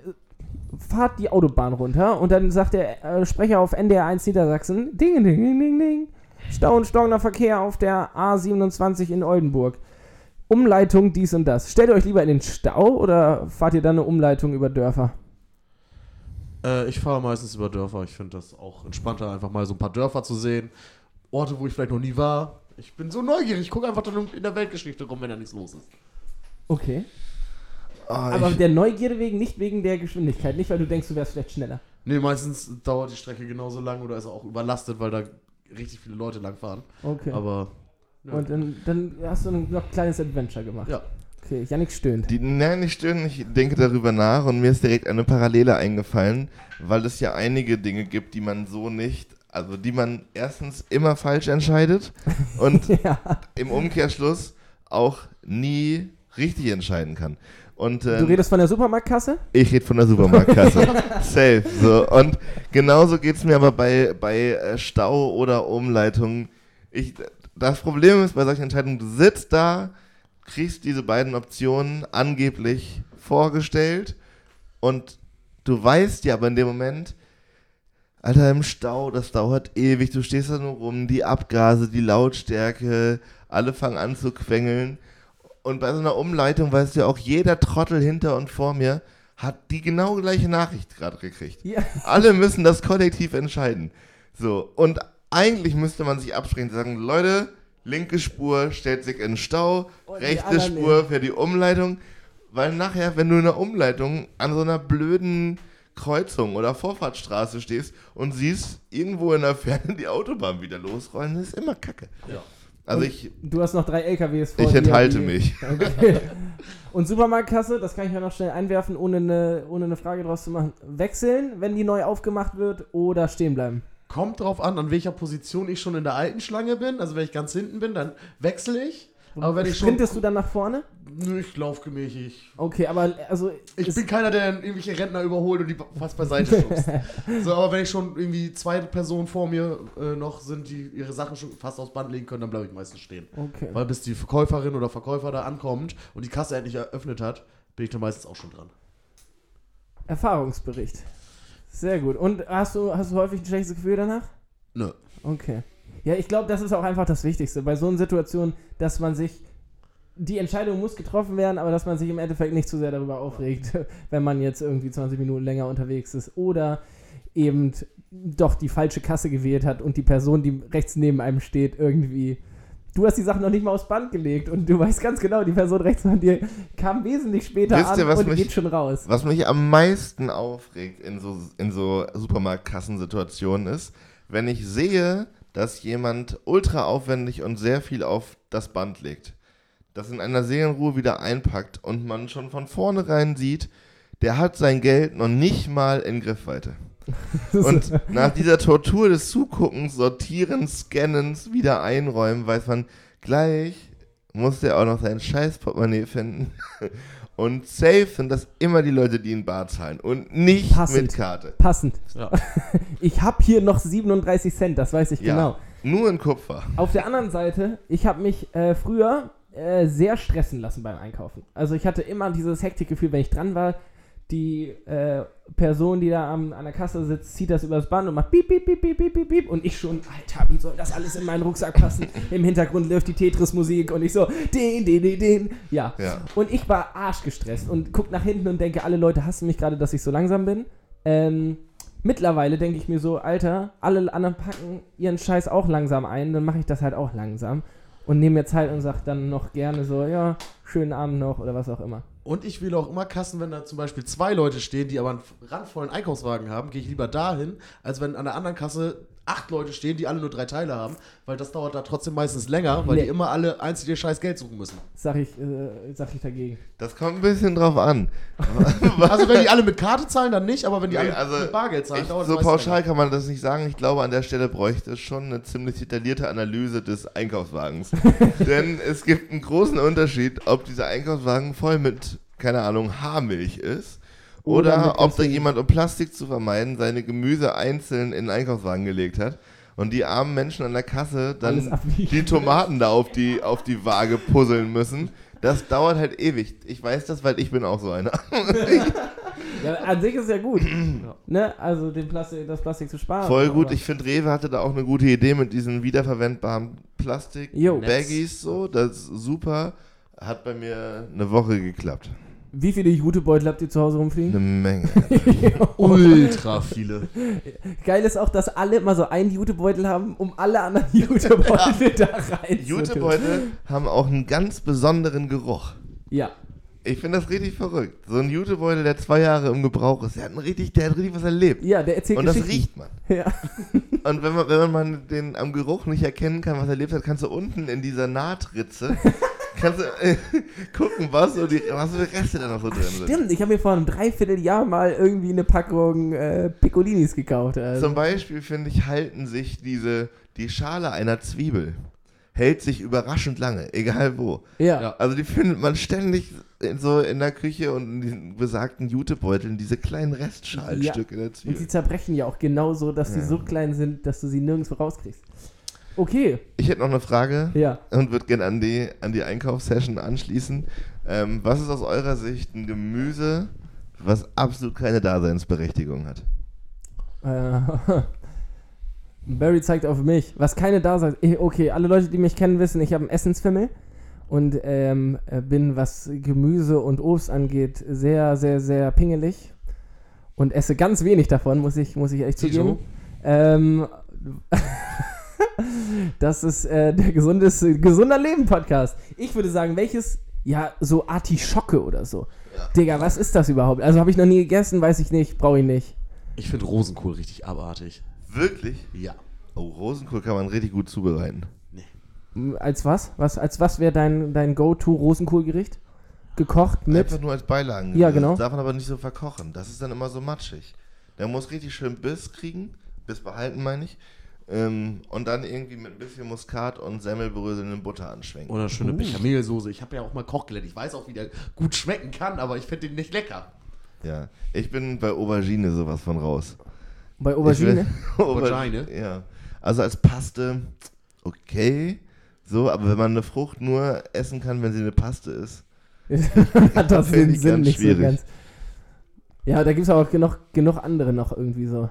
fahrt die Autobahn runter und dann sagt der äh, Sprecher auf NDR 1 Niedersachsen, ding, ding, ding, ding, ding, Stau und stockender Verkehr auf der A27 in Oldenburg. Umleitung dies und das. Stellt ihr euch lieber in den Stau oder fahrt ihr dann eine Umleitung über Dörfer? Äh, ich fahre meistens über Dörfer. Ich finde das auch entspannter, einfach mal so ein paar Dörfer zu sehen. Orte, wo ich vielleicht noch nie war. Ich bin so neugierig. Ich gucke einfach dann in der Weltgeschichte rum, wenn da nichts los ist. Okay. Oh, Aber der Neugierde wegen, nicht wegen der Geschwindigkeit. Nicht, weil du denkst, du wärst vielleicht schneller. Nee, meistens dauert die Strecke genauso lang oder ist auch überlastet, weil da richtig viele Leute langfahren. Okay. Aber. ja. Und dann, dann hast du ein noch kleines Adventure gemacht. ja. Okay, Yannick stöhnt. Die, nein, nicht stören, ich denke darüber nach und mir ist direkt eine Parallele eingefallen, weil es ja einige Dinge gibt, die man so nicht, also die man erstens immer falsch entscheidet <laughs> und ja. im Umkehrschluss auch nie richtig entscheiden kann. Und, Du ähm, redest von der Supermarktkasse? ich rede von der Supermarktkasse. <laughs> Safe. So. Und genauso geht es mir aber bei, bei äh, Stau oder Umleitung. Ich, das Problem ist bei solchen Entscheidungen, du sitzt da, kriegst diese beiden Optionen angeblich vorgestellt und du weißt ja aber in dem Moment, Alter, im Stau, das dauert ewig, du stehst da nur rum, die Abgase, die Lautstärke, alle fangen an zu quengeln. Und bei so einer Umleitung weißt du ja auch, jeder Trottel hinter und vor mir hat die genau gleiche Nachricht gerade gekriegt. Ja. <laughs> Alle müssen das kollektiv entscheiden. So, und eigentlich müsste man sich absprechen und sagen, Leute, linke Spur stellt sich in den Stau, Und die rechte Spur für die Umleitung. Weil nachher, wenn du in der Umleitung an so einer blöden Kreuzung oder Vorfahrtsstraße stehst und siehst irgendwo in der Ferne die Autobahn wieder losrollen, das ist immer kacke. Ja. Also Und ich, Du hast noch drei LKWs vor ich dir, enthalte die- mich. <laughs> Okay. Und Supermarktkasse, das kann ich ja noch schnell einwerfen, ohne eine, ohne eine Frage draus zu machen. Wechseln, wenn die neu aufgemacht wird, oder stehen bleiben? Kommt drauf an, an welcher Position ich schon in der alten Schlange bin. Also wenn ich ganz hinten bin, dann wechsle ich. Aber wenn ich schon. Sprintest du dann nach vorne? Nö, ich lauf gemächlich. Okay, aber also. Ich bin keiner, der dann irgendwelche Rentner überholt und die fast beiseite schubst. <laughs> so, aber wenn ich schon irgendwie zwei Personen vor mir äh, noch sind, die ihre Sachen schon fast aufs Band legen können, dann bleibe ich meistens stehen. Okay. Weil bis die Verkäuferin oder Verkäufer da ankommt und die Kasse endlich eröffnet hat, bin ich dann meistens auch schon dran. Erfahrungsbericht. Sehr gut. Und hast du, hast du häufig ein schlechtes Gefühl danach? Nö. Okay. Ja, ich glaube, das ist auch einfach das Wichtigste bei so einer Situation, dass man sich. Die Entscheidung muss getroffen werden, aber dass man sich im Endeffekt nicht zu sehr darüber aufregt, <laughs> wenn man jetzt irgendwie 20 Minuten länger unterwegs ist. Oder eben doch die falsche Kasse gewählt hat und die Person, die rechts neben einem steht, irgendwie. Du hast die Sachen noch nicht mal aufs Band gelegt und du weißt ganz genau, die Person rechts von dir kam wesentlich später Wisst an ihr, was und mich- geht schon raus. Was mich am meisten aufregt in so, in so Supermarktkassensituationen ist, wenn ich sehe, dass jemand ultra aufwendig und sehr viel auf das Band legt, das in einer Seelenruhe wieder einpackt und man schon von vornherein sieht, der hat sein Geld noch nicht mal in Griffweite. <laughs> Und <laughs> nach dieser Tortur des Zuguckens, Sortierens, Scannens, wieder einräumen, weiß man, gleich muss der auch noch sein scheiß Portemonnaie finden. <laughs> Und safe sind das immer die Leute, die in Bar zahlen und nicht Passend. mit Karte. Passend. Ja. Ich habe hier noch 37 Cent, das weiß ich Ja, genau. nur in Kupfer. Auf der anderen Seite, ich habe mich äh, früher äh, sehr stressen lassen beim Einkaufen. Also ich hatte immer dieses Hektikgefühl, wenn ich dran war, die äh, Person, die da am, an der Kasse sitzt, zieht das übers Band und macht piep, piep, piep, piep, piep, piep, piep. Und ich schon, Alter, wie soll das alles in meinen Rucksack passen? <laughs> Im Hintergrund läuft die Tetris-Musik und ich so, den, den, den, den. Ja. Ja. Und ich war arschgestresst und guck nach hinten und denke, alle Leute hassen mich gerade, dass ich so langsam bin. Ähm, mittlerweile denke ich mir so, Alter, alle anderen packen ihren Scheiß auch langsam ein, dann mache ich das halt auch langsam und nehme mir Zeit und sag dann noch gerne so, ja, schönen Abend noch oder was auch immer. Und ich wähle auch immer Kassen, wenn da zum Beispiel zwei Leute stehen, die aber einen randvollen Einkaufswagen haben, gehe ich lieber dahin, als wenn an der anderen Kasse acht Leute stehen, die alle nur drei Teile haben, weil das dauert da trotzdem meistens länger, weil Nee. die immer alle einzeln ihr scheiß Geld suchen müssen. Sag ich, äh, sag ich dagegen. Das kommt ein bisschen drauf an. <laughs> Also wenn die alle mit Karte zahlen, dann nicht, aber wenn die Nee, alle also mit Bargeld zahlen, Ich, dauert so pauschal länger. kann man das nicht sagen. Ich glaube, an der Stelle bräuchte es schon eine ziemlich detaillierte Analyse des Einkaufswagens. <laughs> Denn es gibt einen großen Unterschied, ob dieser Einkaufswagen voll mit, keine Ahnung, Haarmilch ist. Oder Oder, ob da jemand, um Plastik zu vermeiden, seine Gemüse einzeln in den Einkaufswagen gelegt hat. Und die armen Menschen an der Kasse dann die Tomaten da auf die, auf die Waage puzzeln müssen. Das dauert halt ewig. Ich weiß das, weil ich bin auch so einer. <laughs> Ja, an sich ist ja gut. ne? Also den Plastik, das Plastik zu sparen. Voll gut. aber- Ich finde, Rewe hatte da auch eine gute Idee mit diesen wiederverwendbaren. Plastik-Baggies so. Das ist super. Hat bei mir eine Woche geklappt. Wie viele Jutebeutel habt ihr zu Hause Eine rumfliegen? Menge. <laughs> Ultra viele. Geil ist auch, dass alle immer so einen Jutebeutel haben, um alle anderen <laughs> Jutebeutel da rein zu tun. Jutebeutel haben auch einen ganz besonderen Geruch. Ja. Ich finde das richtig verrückt. So ein Jutebeutel, der zwei Jahre im Gebrauch ist, der hat, richtig, der hat richtig was erlebt. Ja, der erzählt Und das riecht man. Ja. <laughs> Und wenn man, wenn man den am Geruch nicht erkennen kann, was er erlebt hat, kannst du unten in dieser Nahtritze kannst du äh, <laughs> gucken, was so die, was so die Reste da noch so drin sind. Stimmt, ich habe mir vor einem Dreivierteljahr mal irgendwie eine Packung äh, Piccolinis gekauft. Also. Zum Beispiel, finde ich, halten sich diese, die Schale einer Zwiebel, hält sich überraschend lange, <laughs> egal wo. ja. Ja. Also die findet man ständig in, so in der Küche und in diesen besagten Jutebeuteln, diese kleinen Restschalenstücke der Und sie Zwiebel. zerbrechen ja auch genauso, dass sie Ja. so klein sind, dass du sie nirgendwo rauskriegst. Okay, Ich hätte noch eine Frage ja. und würde gerne an die, an die Einkaufssession anschließen. Ähm, was ist aus eurer Sicht ein Gemüse, was absolut keine Daseinsberechtigung hat? Äh, <laughs> Barry zeigt auf mich, was keine da sein. Eh, Okay, alle Leute, die mich kennen, wissen, ich habe einen Essensfimmel und ähm, äh, bin, was Gemüse und Obst angeht, sehr, sehr, sehr pingelig und esse ganz wenig davon, muss ich, muss ich echt zugeben. Ähm, <laughs> das ist äh, der gesundes, gesunder Leben Podcast. Ich würde sagen, welches, ja, so Artischocke oder so. Digga, was ist das überhaupt? Also habe ich noch nie gegessen, weiß ich nicht, brauche ich nicht. Ich finde Rosenkohl richtig abartig. Wirklich? Ja. Oh, Rosenkohl kann man richtig gut zubereiten. Als was? was als was wäre dein, dein Go-To-Rosenkohlgericht? Gekocht mit. Einfach nur als Beilagen. Ja, Das genau. darf man aber nicht so verkochen. Das ist dann immer so matschig. Der muss richtig schön Biss kriegen. Biss behalten, meine ich. Ähm, und dann irgendwie mit ein bisschen Muskat und Semmelbröseln in Butter anschwenken. Oder schöne Uh. Bechamelsoße. Ich habe ja auch mal Koch gelernt. Ich weiß auch, wie der gut schmecken kann, aber ich finde den nicht lecker. Ja. Ich bin bei Aubergine sowas von raus. Bei Aubergine? <laughs> Aubergine? Ja. Also als Paste, okay. So, aber wenn man eine Frucht nur essen kann, wenn sie eine Paste ist. <laughs> Hat das <laughs> den ich Sinn ganz nicht so schwierig. ganz. Ja, da gibt es auch genug, genug andere noch irgendwie so.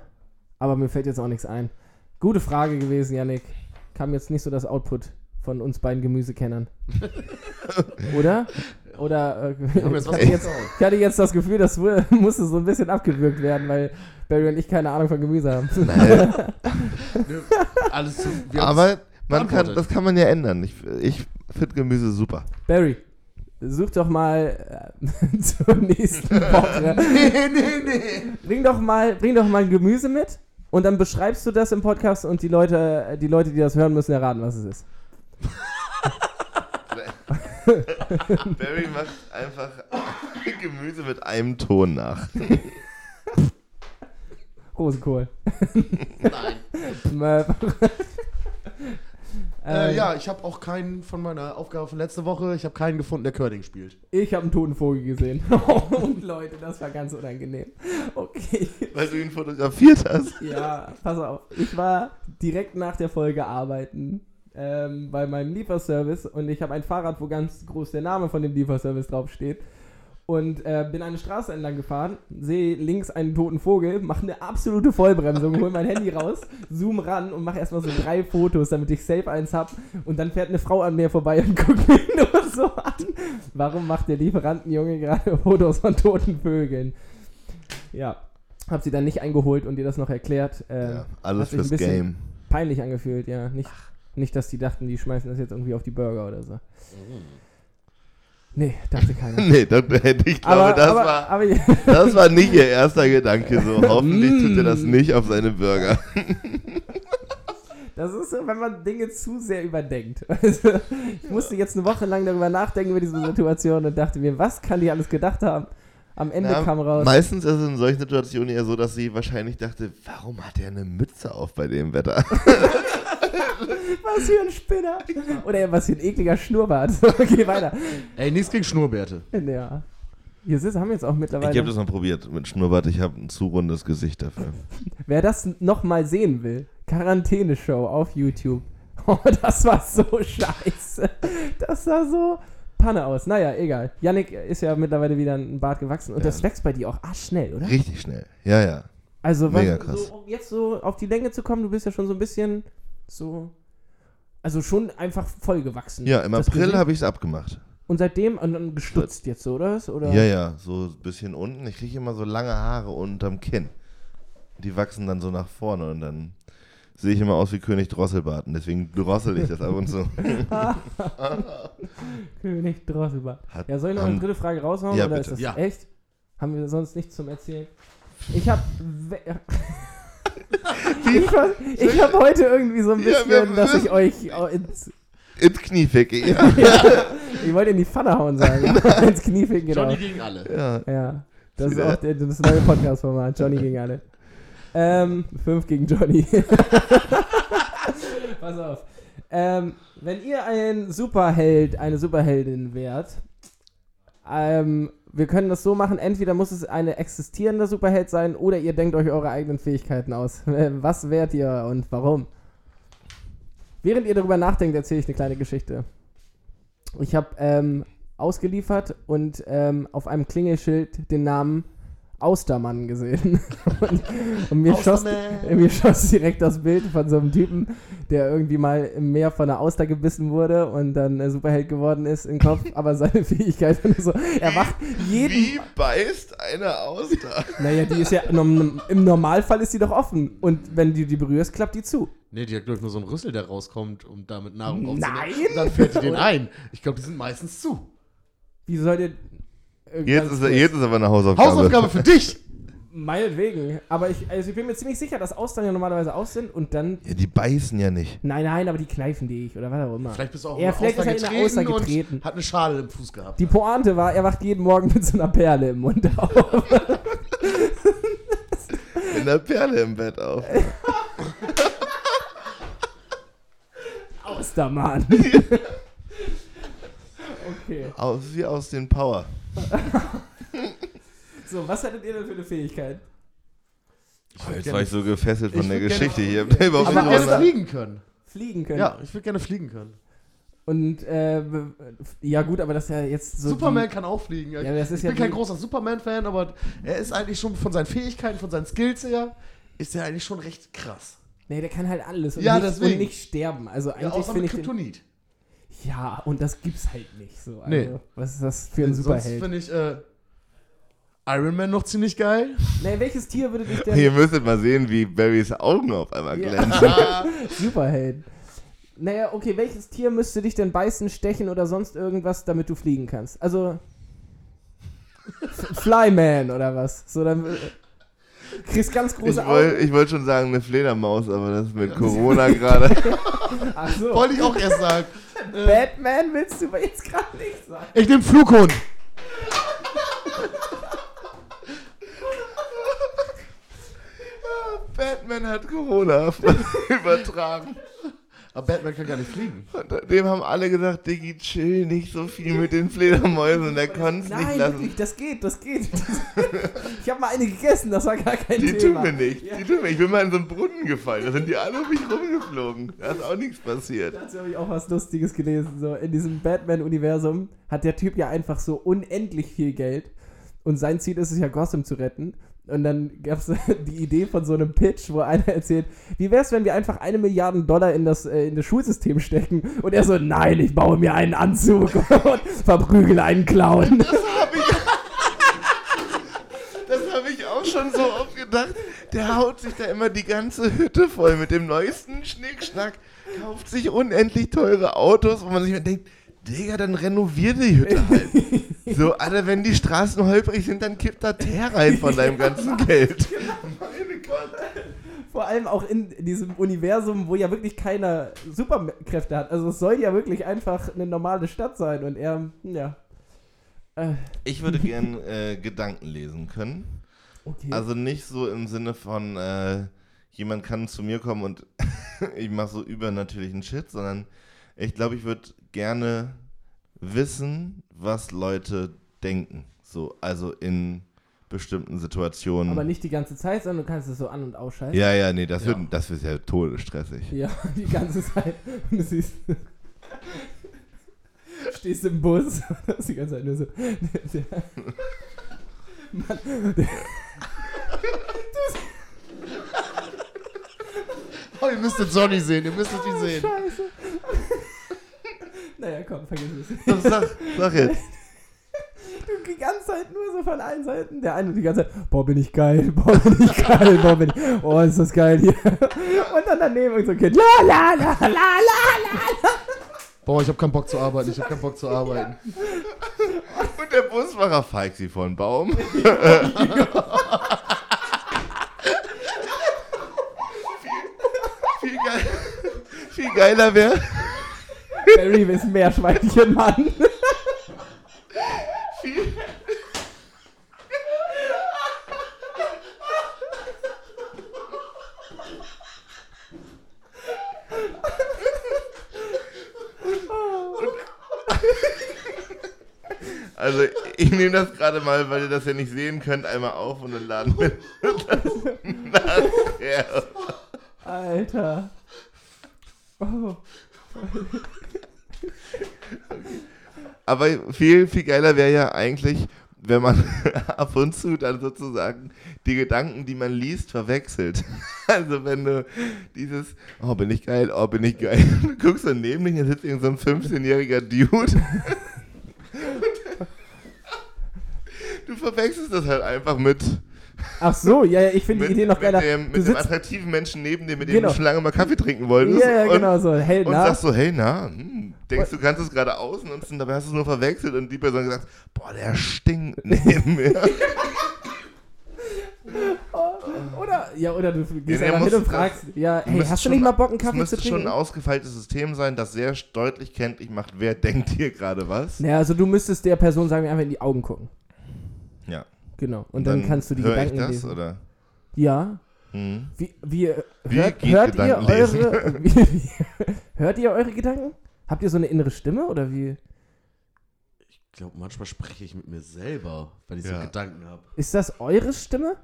Aber mir fällt jetzt auch nichts ein. Gute Frage gewesen, Yannick. Kam jetzt nicht so das Output von uns beiden Gemüsekennern. <laughs> Oder? Oder äh, ich, hatte jetzt, ich hatte jetzt das Gefühl, das wu- <laughs> musste so ein bisschen abgewürgt werden, weil Barry und ich keine Ahnung von Gemüse haben. <laughs> Nö, Alles zu, aber man kann, das kann man ja ändern. Ich, ich finde Gemüse super. Barry, such doch mal äh, zur nächsten Woche. Nee, nee, nee. Bring doch mal, bring doch mal ein Gemüse mit und dann beschreibst du das im Podcast und die Leute, die Leute, die das hören, müssen erraten, was es ist. <laughs> Barry macht einfach <laughs> Gemüse mit einem Ton nach. Rosenkohl. Nein. <laughs> Äh, Ähm, ja, ich habe auch keinen von meiner Aufgabe von letzter Woche, ich habe keinen gefunden, der Curling spielt. Ich habe einen toten Vogel gesehen. <laughs> und Leute, das war ganz unangenehm. Okay. Weil du ihn fotografiert hast. Ja, pass auf. Ich war direkt nach der Folge arbeiten ähm, bei meinem Lieferservice und ich habe ein Fahrrad, wo ganz groß der Name von dem Lieferservice draufsteht. Und äh, bin eine Straße entlang gefahren, sehe links einen toten Vogel, mache eine absolute Vollbremsung, hole mein Handy raus, zoom ran und mache erstmal so drei Fotos, damit ich safe eins hab. Und dann fährt eine Frau an mir vorbei und <laughs> guckt mich nur so an. Warum macht der Lieferantenjunge gerade Fotos von toten Vögeln? Ja, hab sie dann nicht eingeholt und ihr das noch erklärt. Ähm, Ja, hat alles fürs bisschen Game. Peinlich angefühlt, ja. Nicht, nicht, dass die dachten, die schmeißen das jetzt irgendwie auf die Burger oder so. Nee, dachte keiner. <laughs> Nee, das, ich glaube, aber, das, aber, war, aber das war nicht ihr erster Gedanke. So, <laughs> hoffentlich tut er das Mm. nicht auf seine Burger. das ist so, wenn man Dinge zu sehr überdenkt. Also, ich musste jetzt eine Woche lang darüber nachdenken über diese Situation und dachte mir, was kann die alles gedacht haben? Am Ende Na, kam raus. Meistens ist es in solchen Situationen eher so, dass sie wahrscheinlich dachte, warum hat er eine Mütze auf bei dem Wetter? <laughs> Was für ein Spinner. Oder was für ein ekliger Schnurrbart. <laughs> Okay, weiter. Ey, nichts gegen Schnurrbärte. Ja. Hier ist, haben wir jetzt auch Ich mittlerweile. habe das mal probiert mit Schnurrbart. Ich habe ein zu rundes Gesicht dafür. <laughs> Wer das nochmal sehen will, Quarantäne-Show auf YouTube. <laughs> Oh, das war so scheiße. Das sah so Panne aus. Naja, egal. Yannick ist ja mittlerweile wieder ein Bart gewachsen und Ja. das wächst bei dir auch arschschnell, oder? Richtig schnell. Ja, ja. Also, was, Mega krass. So, um jetzt so auf die Länge zu kommen, du bist ja schon so ein bisschen so. Also schon einfach voll gewachsen. Ja, im Das April habe ich es abgemacht. Und seitdem und dann gestutzt jetzt so, oder? oder? Ja, ja, so ein bisschen unten. Ich kriege immer so lange Haare unterm Kinn. Die wachsen dann so nach vorne und dann sehe ich immer aus wie König Drosselbart. Und deswegen drossel ich das ab und zu. <laughs> König Drosselbart. Hat- Ja, soll ich noch eine haben- dritte Frage raushauen? Ja, oder bitte. ist das Ja. echt? Haben wir sonst nichts zum Erzählen? Ich habe ich, hab- ich habe heute irgendwie so ein Ja, bisschen, wir dass ich euch ins, Ins Knie ficke, <laughs> ja. Ich wollte in die Pfanne hauen sagen. <laughs> Ins Knie ficken, genau. Johnny gegen alle. Ja. Ja, das ist auch der, das neue Podcast-Format. Johnny gegen alle. Ähm, fünf gegen Johnny. <laughs> Pass auf. Ähm, wenn ihr ein Superheld, eine Superheldin wärt, ähm, wir können das so machen, entweder muss es eine existierende Superheld sein oder ihr denkt euch eure eigenen Fähigkeiten aus. <laughs> Was wärt ihr und warum? Während ihr darüber nachdenkt, erzähle ich eine kleine Geschichte. Ich habe ähm, ausgeliefert und ähm, auf einem Klingelschild den Namen Austermann gesehen. <laughs> und, und mir, schoss, mir schoss direkt das Bild von so einem Typen, der irgendwie mal im Meer von einer Auster gebissen wurde und dann äh, Superheld geworden ist im Kopf, aber seine <laughs> Fähigkeit ist so, er wacht jeden. Wie beißt eine Auster? <laughs> Naja, die ist ja im, im Normalfall ist die doch offen und wenn du die berührst, klappt die zu. Nee, die hat, glaube ich, nur so einen Rüssel, der rauskommt, um damit Nahrung aufzunehmen. Nein! Und dann fährt die den ein. Ich glaube, die sind meistens zu. Wie soll der. Äh, Jetzt ist, jetzt ist aber eine Hausaufgabe. Hausaufgabe für dich! <laughs> Meinetwegen. Aber ich, also ich bin mir ziemlich sicher, dass Austern ja normalerweise aus sind und dann. Ja, die beißen ja nicht. Nein, nein, aber die kneifen dich oder was auch immer. Vielleicht bist du auch Ja, mal vielleicht ist er in Auster eine Auster getreten getreten. und hat eine Schale im Fuß gehabt. Die Pointe war, er wacht jeden Morgen mit so einer Perle im Mund auf. <laughs> Mit einer Perle im Bett auf. <laughs> Austermann. okay. Aus, wie aus den Power. <laughs> So, was hattet ihr denn für eine Fähigkeit? Oh, jetzt war ich so gefesselt von der Geschichte gerne- hier. Ich würde gerne fliegen können. Fliegen können. Ja, ich würde gerne fliegen können. Und, äh, ja gut, aber das ist ja jetzt so. Superman kann auch fliegen. Ja, das ist ich ja bin kein die- großer Superman-Fan, aber er ist eigentlich schon von seinen Fähigkeiten, von seinen Skills her, ist er eigentlich schon recht krass. Die, nee, der kann halt alles. Und Ja, nicht, deswegen. Und nicht sterben. Also Ja, eigentlich außer finde mit ich. Den, Kryptonit. Ja, und das gibt's halt nicht so. Also, Nee. Was ist das für ein Sonst Superheld? finde ich äh, Iron Man noch ziemlich geil. Nee, welches Tier würde dich denn. Ihr müsstet mal sehen, wie Barrys Augen auf einmal Ja. glänzen. <laughs> Superheld. Naja, okay, welches Tier müsste dich denn beißen, stechen oder sonst irgendwas, damit du fliegen kannst? Also. Flyman oder was? So, dann. äh, Kriegst ganz Ich große Augen. wollte wollt schon sagen, eine Fledermaus, aber das ist mit Corona gerade. <laughs> Ach so. Wollte ich auch erst sagen. Äh, Batman willst du aber jetzt gerade nicht sagen. ich nehme Flughund. Batman hat Corona <laughs> übertragen. Aber Batman kann gar nicht fliegen. Und dem haben alle gesagt, Diggi, chill nicht so viel mit den Fledermäusen. Und er konnte es nicht Nein, lassen. wirklich, das geht, das geht. <laughs> ich habe mal eine gegessen, das war gar kein Die tun Thema. mir nicht. Ja. Die tun mir. Ich bin mal in so einen Brunnen gefallen. Da sind die alle um mich rumgeflogen. Da ist auch nichts passiert. Dazu habe ich auch was Lustiges gelesen. So, in diesem Batman-Universum hat der Typ ja einfach so unendlich viel Geld. Und sein Ziel ist es ja, Gotham zu retten. Und dann gab es <laughs> die Idee von so einem Pitch, wo einer erzählt, wie wäre es, wenn wir einfach eine Milliarde Dollar in das, äh, in das Schulsystem stecken? Und er so, nein, ich baue mir einen Anzug <laughs> und verprügel einen Clown. Das habe ich. Habe ich auch schon so oft gedacht. Der haut sich da immer die ganze Hütte voll mit dem neuesten Schnickschnack, kauft sich unendlich teure Autos, wo man sich denkt, Digga, dann renovier die Hütte halt. <laughs> So, Alter, wenn die Straßen holprig sind, dann kippt da Teer rein von deinem ganzen <laughs> Geld. Meine Gott. Vor allem auch in diesem Universum, wo ja wirklich keiner Superkräfte hat. Also es soll ja wirklich einfach eine normale Stadt sein. Und er, ja. Äh, Ich würde gern <laughs> äh, Gedanken lesen können. okay. Also nicht so im Sinne von, äh, jemand kann zu mir kommen und ich mache so übernatürlichen Shit, sondern ich glaube, ich würde gerne wissen, was Leute denken. So, also in bestimmten Situationen. Aber nicht die ganze Zeit, sondern du kannst es so an- und ausschalten. ja, ja, nee, das Ja. wird, das wird ja todesstressig. Ja, <laughs> die ganze Zeit. Und du siehst. Stehst im Bus. <laughs> Das ist die ganze Zeit nur so. Der, der, Mann, der, Oh, ihr müsstet Johnny sehen, ihr müsstet ihn sehen. Scheiße. Naja, komm, vergiss es. Sag, sag, sag jetzt. Du die ganze Zeit nur so von allen Seiten. Der eine die ganze Zeit, boah, bin ich geil, <laughs> boah, bin ich geil, boah, bin ich, oh, ist das geil hier. Und dann daneben so ein Kind, la, la, la, la, la, la. Boah, ich hab keinen Bock zu arbeiten, ich hab keinen Bock zu arbeiten. Und der Busfahrer feigt sie vor den Baum. <laughs> viel, viel, geil, viel geiler wäre, Barry ist Meerschweinchenmann. Also ich nehme das gerade mal, weil ihr das ja nicht sehen könnt, einmal auf und dann laden wir das nachher. Alter. Oh. Aber viel, viel geiler wäre ja eigentlich, wenn man <laughs> ab und zu dann sozusagen die Gedanken, die man liest, verwechselt. <laughs> Also wenn du dieses, oh bin ich geil, oh bin ich geil, <laughs> du guckst dann neben dich, da sitzt irgend so ein 15-jähriger Dude. Du verwechselst das halt einfach mit, Ach so, ja, ja, ich finde mit, die Idee noch mit, geiler. dem, du mit dem attraktiven Menschen neben dir, mit dem Genau. du schon lange mal Kaffee trinken wolltest. ja, ja, und, genau so. Hey, Und na? sagst so, hey, na, hm, denkst du kannst es gerade ausnutzen, und dabei hast du es nur verwechselt und die Person gesagt, boah, der stinkt neben mir. <laughs> Oder, ja, oder du gehst muss- hin und fragst, ja, hey, hast du nicht mal Bock, einen Kaffee zu müsste schon trinken? ein ausgefeiltes System sein, das sehr deutlich kenntlich macht, wer denkt hier gerade was. Naja, also du müsstest der Person sagen, einfach in die Augen gucken. Ja. Genau. Und, dann, kannst du die Gedanken ich das, lesen. oder? Ja. Hm. Wie, wie, Wie hört, ihr eure <laughs> <laughs> wie, hört ihr eure Gedanken? Habt ihr so eine innere Stimme oder wie? Ich glaube, manchmal spreche ich mit mir selber, wenn ich Ja. so Gedanken habe. Ist das eure Stimme?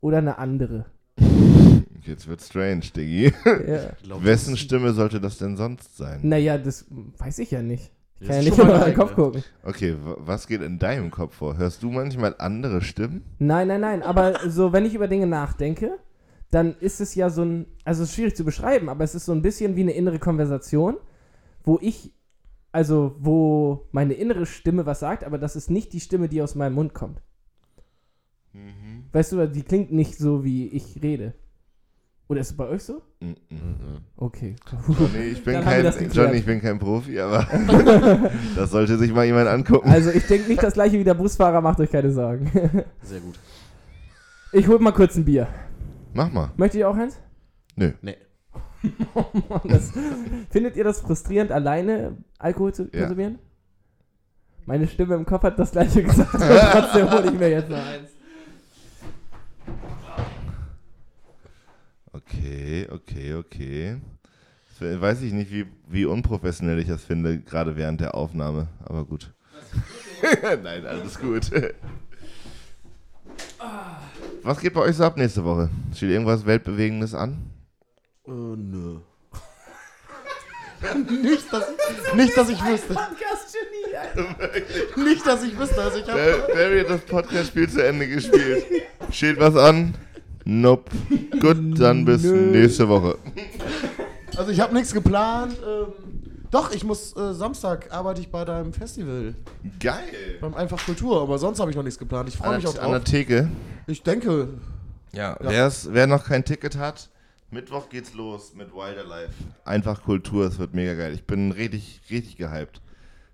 Oder eine andere? <laughs> Jetzt wird strange, Diggi. ja. <laughs> Wessen Stimme sollte das denn sonst sein? Naja, das weiß ich ja nicht. Ich kann ja nicht in meine meinen Kopf gucken. Okay, was geht in deinem Kopf vor? Hörst du manchmal andere Stimmen? Nein, nein, nein. Aber so, wenn ich über Dinge nachdenke, dann ist es ja so ein, also es ist schwierig zu beschreiben, aber es ist so ein bisschen wie eine innere Konversation, wo ich, also wo meine innere Stimme was sagt, aber das ist nicht die Stimme, die aus meinem Mund kommt. Mhm. Weißt du, die klingt nicht so, wie ich rede. Oder ist es bei euch so? Mhm. Okay. Johnny, ich bin kein. Johnny, ich bin kein Profi, aber <laughs> das sollte sich mal jemand angucken. Also ich denke nicht das gleiche wie der Busfahrer, macht euch keine Sorgen. <laughs> Sehr gut. Ich hol mal kurz ein Bier. Mach mal. Möchtet ihr auch eins? Nö. Nee. <laughs> Das, findet ihr das frustrierend, alleine Alkohol zu Ja. konsumieren? Meine Stimme im Kopf hat das gleiche gesagt, trotzdem hole ich mir jetzt noch eins. Okay, okay, okay. Das Weiß ich nicht, wie, wie unprofessionell ich das finde, gerade während der Aufnahme, aber gut. <laughs> Nein, alles gut. Was geht bei euch so ab nächste Woche? Steht irgendwas Weltbewegendes an? Äh, nö. <laughs> nicht, dass, nicht, dass ich wüsste. Podcast-Genie, Alter. Nicht, dass ich wüsste. Also ich hab, Bar- Barry hat das Podcast-Spiel zu Ende gespielt. Steht was an? Nope. Gut, dann bis Nö. nächste Woche. also ich habe nichts geplant. Ähm, doch, ich muss äh, Samstag arbeite ich bei deinem Festival. Geil. Beim Einfach Kultur, aber sonst habe ich noch nichts geplant. Ich freue mich auch der- an der drauf. Theke. Ich denke, Ja, Ja. wer's- wer noch kein Ticket hat, Mittwoch geht's los mit Wilderlife. Einfach Kultur, es wird mega geil. Ich bin richtig, richtig gehypt.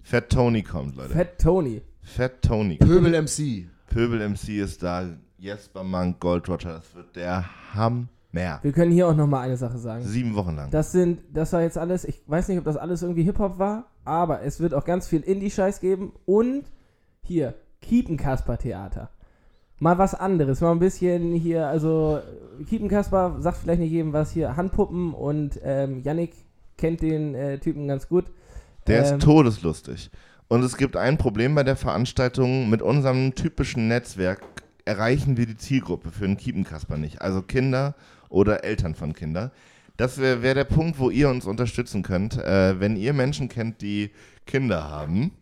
Fat Tony kommt, Leute. Fat Tony. Fat Tony. Pöbel MC. Pöbel MC ist da. Jesper Monk, Gold Roger. Das wird der Hammer. Wir können hier auch noch mal eine Sache sagen. Sieben Wochen lang. Das sind, das war jetzt alles, ich weiß nicht, ob das alles irgendwie Hip-Hop war, aber es wird auch ganz viel Indie-Scheiß geben und hier, Kiepenkasper-Theater. Mal was anderes, mal ein bisschen hier, also Kiepenkasper sagt vielleicht nicht jedem was hier, Handpuppen und ähm, Yannick kennt den äh, Typen ganz gut. Der Ähm, ist todeslustig. Und es gibt ein Problem bei der Veranstaltung. Mit unserem typischen Netzwerk erreichen wir die Zielgruppe für einen Kiepenkasper nicht. Also Kinder oder Eltern von Kindern. Das wäre wär der Punkt, wo ihr uns unterstützen könnt. Äh, wenn ihr Menschen kennt, die Kinder haben,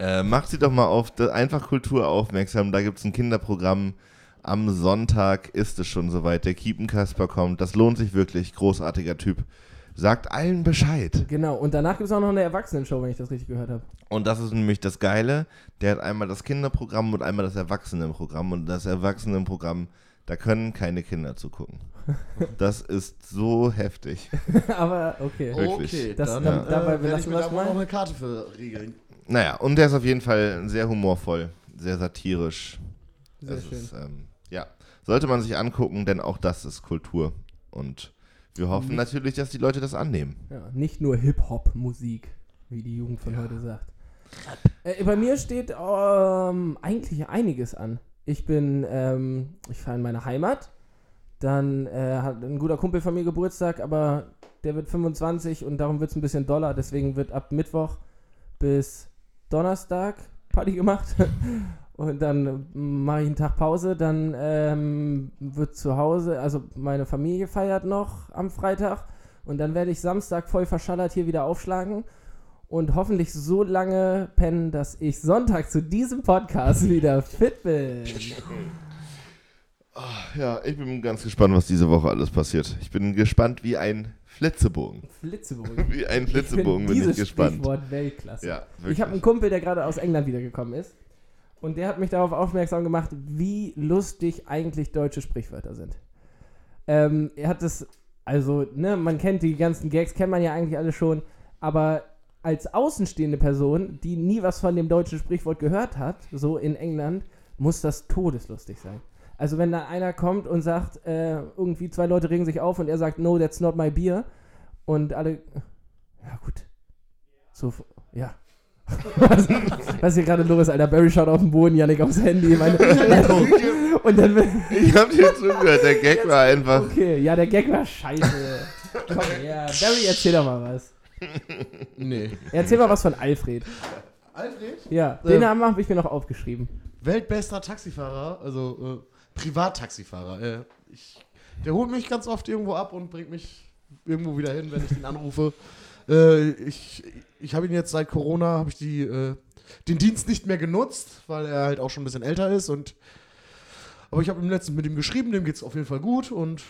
äh, macht sie doch mal auf die Einfachkultur aufmerksam. Da gibt es ein Kinderprogramm. Am Sonntag ist es schon soweit. Der Kiepenkasper kommt. Das lohnt sich wirklich. Großartiger Typ. Sagt allen Bescheid. Genau, und danach gibt es auch noch eine Erwachsenenshow, wenn ich das richtig gehört habe. Und das ist nämlich das Geile. Der hat einmal das Kinderprogramm und einmal das Erwachsenenprogramm. Und das Erwachsenenprogramm, da können keine Kinder zugucken. <laughs> Das ist so heftig. <laughs> aber okay. Wirklich. Okay, Das- dann dann- äh, dabei belassen ich mir wir da wohl noch eine Karte für regeln. Naja, und der ist auf jeden Fall sehr humorvoll, sehr satirisch. Sehr Es schön. Ist, ähm, ja, sollte man sich angucken, denn auch das ist Kultur. Und wir hoffen Nicht- natürlich, dass die Leute das annehmen. Ja, nicht nur Hip-Hop-Musik, wie die Jugend von heute sagt. Äh, bei mir steht ähm, eigentlich einiges an. Ich bin, ähm, ich fahre in meine Heimat. Dann äh, hat ein guter Kumpel von mir Geburtstag, aber der wird 25 und darum wird es ein bisschen doller. Deswegen wird ab Mittwoch bis Donnerstag Party gemacht. <laughs> Und dann mache ich einen Tag Pause, dann ähm, wird zu Hause, also meine Familie feiert noch am Freitag und dann werde ich Samstag voll verschallert hier wieder aufschlagen und hoffentlich so lange pennen, dass ich Sonntag zu diesem Podcast <laughs> wieder fit bin. Ja, ich bin ganz gespannt, was diese Woche alles passiert. Ich bin gespannt wie ein Flitzebogen. <laughs> Flitzebogen. <laughs> Wie ein Ich Flitzebogen find bin ich dieses gespannt. Sprichwort Weltklasse. Ja, Ich habe einen Kumpel, der gerade aus England wiedergekommen ist. Und der hat mich darauf aufmerksam gemacht, wie lustig eigentlich deutsche Sprichwörter sind. Ähm, er hat das, also, ne, man kennt die ganzen Gags, kennt man ja eigentlich alle schon, aber als außenstehende Person, die nie was von dem deutschen Sprichwort gehört hat, so in England, muss das todeslustig sein. Also wenn da einer kommt und sagt, äh, irgendwie zwei Leute regen sich auf und er sagt, no, that's not my beer. Und alle, ja gut. So, ja. <laughs> was, was hier gerade los ist, Alter. Barry schaut auf den Boden, Yannick aufs Handy. Meine, <laughs> <laughs> und dann, Ich hab dir zugehört, der Gag war einfach. okay, ja, der Gag war scheiße. Komm her, Barry, erzähl doch mal was. Nee. Erzähl mal was von Alfred. Alfred? Ja, Ähm. den Namen habe ich mir noch aufgeschrieben. Weltbester Taxifahrer, also äh, Privattaxifahrer. Äh, ich, der holt mich ganz oft irgendwo ab und bringt mich irgendwo wieder hin, wenn ich ihn anrufe. <laughs> Äh, ich ich habe ihn jetzt seit Corona, habe ich die, äh, den Dienst nicht mehr genutzt, weil er halt auch schon ein bisschen älter ist. Und, aber ich habe ihm letztens mit ihm geschrieben, dem geht es auf jeden Fall gut und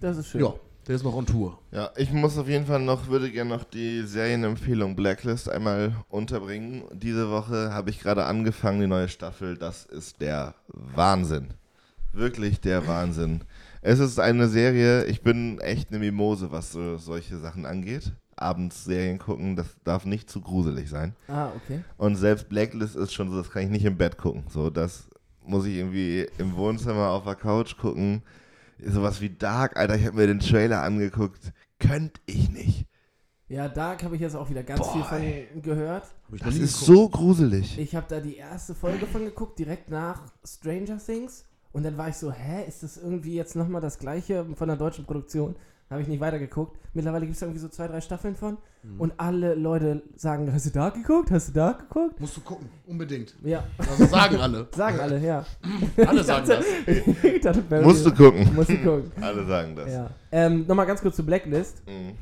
Das ist schön. ja, der ist noch on Tour. Ja, ich muss auf jeden Fall noch, würde gerne noch die Serienempfehlung Blacklist einmal unterbringen. Diese Woche habe ich gerade angefangen, die neue Staffel. Das ist der Wahnsinn. Wirklich der Wahnsinn. Es ist eine Serie, ich bin echt eine Mimose, was so, solche Sachen angeht. Abends Serien gucken, das darf nicht zu gruselig sein. Ah, okay. Und selbst Blacklist ist schon so, das kann ich nicht im Bett gucken. So, das muss ich irgendwie im Wohnzimmer auf der Couch gucken. Sowas wie Dark, Alter, ich habe mir den Trailer angeguckt. Könnte ich nicht. Ja, Dark habe ich jetzt auch wieder ganz Boah, viel von ey. gehört. Das ist geguckt. so gruselig. Ich habe da die erste Folge von geguckt, direkt nach Stranger Things. Und dann war ich so, hä, ist das irgendwie jetzt nochmal das gleiche von der deutschen Produktion? Habe ich nicht weitergeguckt. Mittlerweile gibt es irgendwie so zwei, drei Staffeln von. Mhm. Und alle Leute sagen, hast du Dark geguckt? Hast du Dark geguckt? Musst du gucken, unbedingt. Ja, Also sagen alle. <laughs> sagen alle, ja. <laughs> Alle sagen das. ich dachte, Musst du gucken. Musst du gucken. <laughs> Alle sagen das. Ja. Ähm, Nochmal ganz kurz zu Blacklist. Mhm.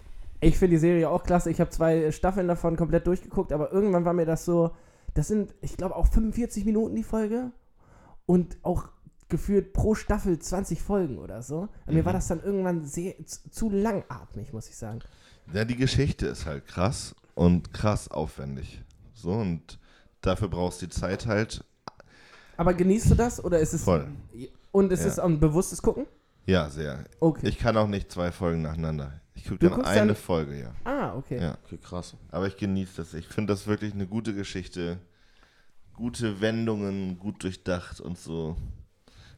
Ich finde die Serie auch klasse. Ich habe zwei Staffeln davon komplett durchgeguckt, aber irgendwann war mir das so, das sind, ich glaube, auch 45 Minuten die Folge und auch gefühlt pro Staffel 20 Folgen oder so. Und Mir war das dann irgendwann sehr zu, langatmig, muss ich sagen. Ja, die Geschichte ist halt krass und krass aufwendig. So, und dafür brauchst du die Zeit halt. Aber genießt du das oder ist es Voll. und ist Ja. es ein bewusstes Gucken? Ja, sehr. Okay. Ich kann auch nicht zwei Folgen nacheinander. Ich gucke dann eine dann- Folge, ja. ah, okay. Ja. Okay, krass. Aber ich genieße das. Ich finde das wirklich eine gute Geschichte. Gute Wendungen, gut durchdacht und so.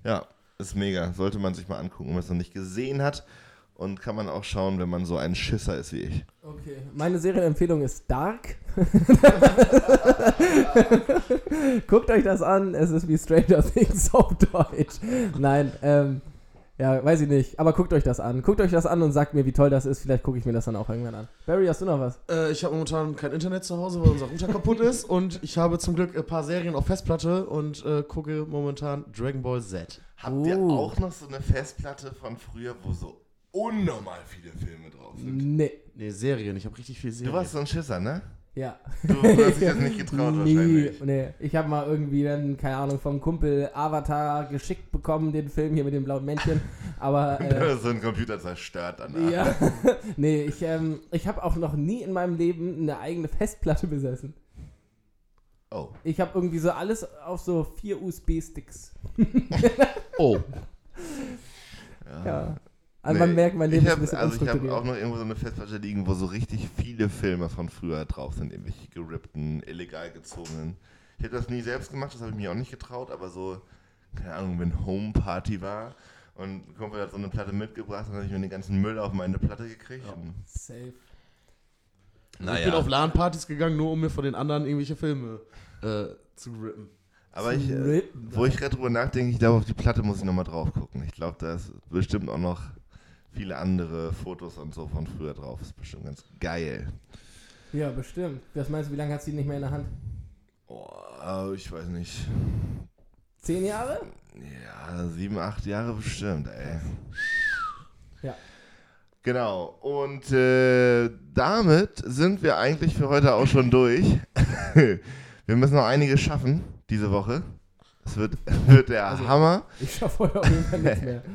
Ja, ist mega. Sollte man sich mal angucken, wenn man es noch nicht gesehen hat. Und kann man auch schauen, wenn man so ein Schisser ist wie ich. Okay. Meine Serienempfehlung ist Dark. <laughs> Guckt euch das an, es ist wie Stranger Things auf Deutsch. Nein, ähm, ja, weiß ich nicht. Aber guckt euch das an. Guckt euch das an und sagt mir, wie toll das ist. Vielleicht gucke ich mir das dann auch irgendwann an. Barry, hast du noch was? Äh, ich habe momentan kein Internet zu Hause, weil unser Router kaputt ist. <laughs> Und ich habe zum Glück ein paar Serien auf Festplatte und äh, gucke momentan Dragon Ball Z. Habt ihr Uh. auch noch so eine Festplatte von früher, wo so unnormal viele Filme drauf sind? Nee. Nee, Serien. Ich habe richtig viel Serien. Du warst so ein Schisser, ne? Ja. Du hast dich das nicht getraut <laughs> nee, wahrscheinlich. nee. Ich habe mal irgendwie dann, keine Ahnung, vom Kumpel Avatar geschickt bekommen, den Film hier mit dem blauen Männchen. Aber. <laughs> Äh, so ein Computer zerstört danach. Ja, <laughs> nee, ich, ähm, ich habe auch noch nie in meinem Leben eine eigene Festplatte besessen. Oh. Ich habe irgendwie so alles auf so vier USB-Sticks. Oh. Ja. Also man merkt, mein Leben ich ist hab, ein bisschen Also ich habe auch noch irgendwo so eine Festplatte liegen, wo so richtig viele Filme von früher drauf sind. Irgendwelche gerippten, illegal gezogenen. Ich habe das nie selbst gemacht, das habe ich mir auch nicht getraut, aber so, keine Ahnung, wenn Home Party war und ein Kumpel hat so eine Platte mitgebracht, dann habe ich mir den ganzen Müll auf meine Platte gekriegt. Und, Safe. Ich bin auf LAN-Partys gegangen, nur um mir von den anderen irgendwelche Filme äh, zu rippen. aber ich, äh, Rippen, wo ich gerade drüber nachdenke, ich glaube, auf die Platte muss ich nochmal drauf gucken. Ich glaube, da ist bestimmt auch noch viele andere Fotos und so von früher drauf. Ist bestimmt ganz geil. Ja, bestimmt. Was meinst du, wie lange hat sie nicht mehr in der Hand? Oh, ich weiß nicht. Zehn Jahre? Ja, sieben, acht Jahre bestimmt, ey. Ja. Genau. Und äh, damit sind wir eigentlich für heute auch schon durch. <laughs> wir müssen noch einiges schaffen diese Woche. Es wird, <laughs> wird der Also- Hammer. Ich schaffe heute auf jeden Fall nichts mehr. <laughs>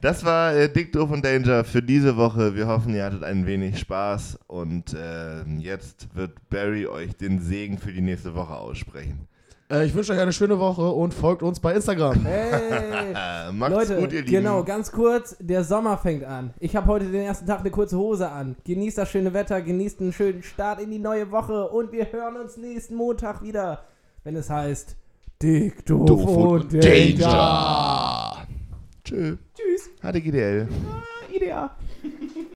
Das war äh, Dick, Doof und Danger für diese Woche. Wir hoffen, ihr hattet ein wenig Spaß. Und äh, jetzt wird Barry euch den Segen für die nächste Woche aussprechen. Äh, ich wünsche euch eine schöne Woche und folgt uns bei Instagram. <laughs> Hey! <laughs> Macht's Leute, gut, ihr Lieben. genau, ganz kurz, der Sommer fängt an. Ich habe heute den ersten Tag eine kurze Hose an. Genießt das schöne Wetter, genießt einen schönen Start in die neue Woche und wir hören uns nächsten Montag wieder, wenn es heißt Dick, doof, Doof und und Danger. Danger. Tschö. Tschüss. HDGDL. Ah, Idea.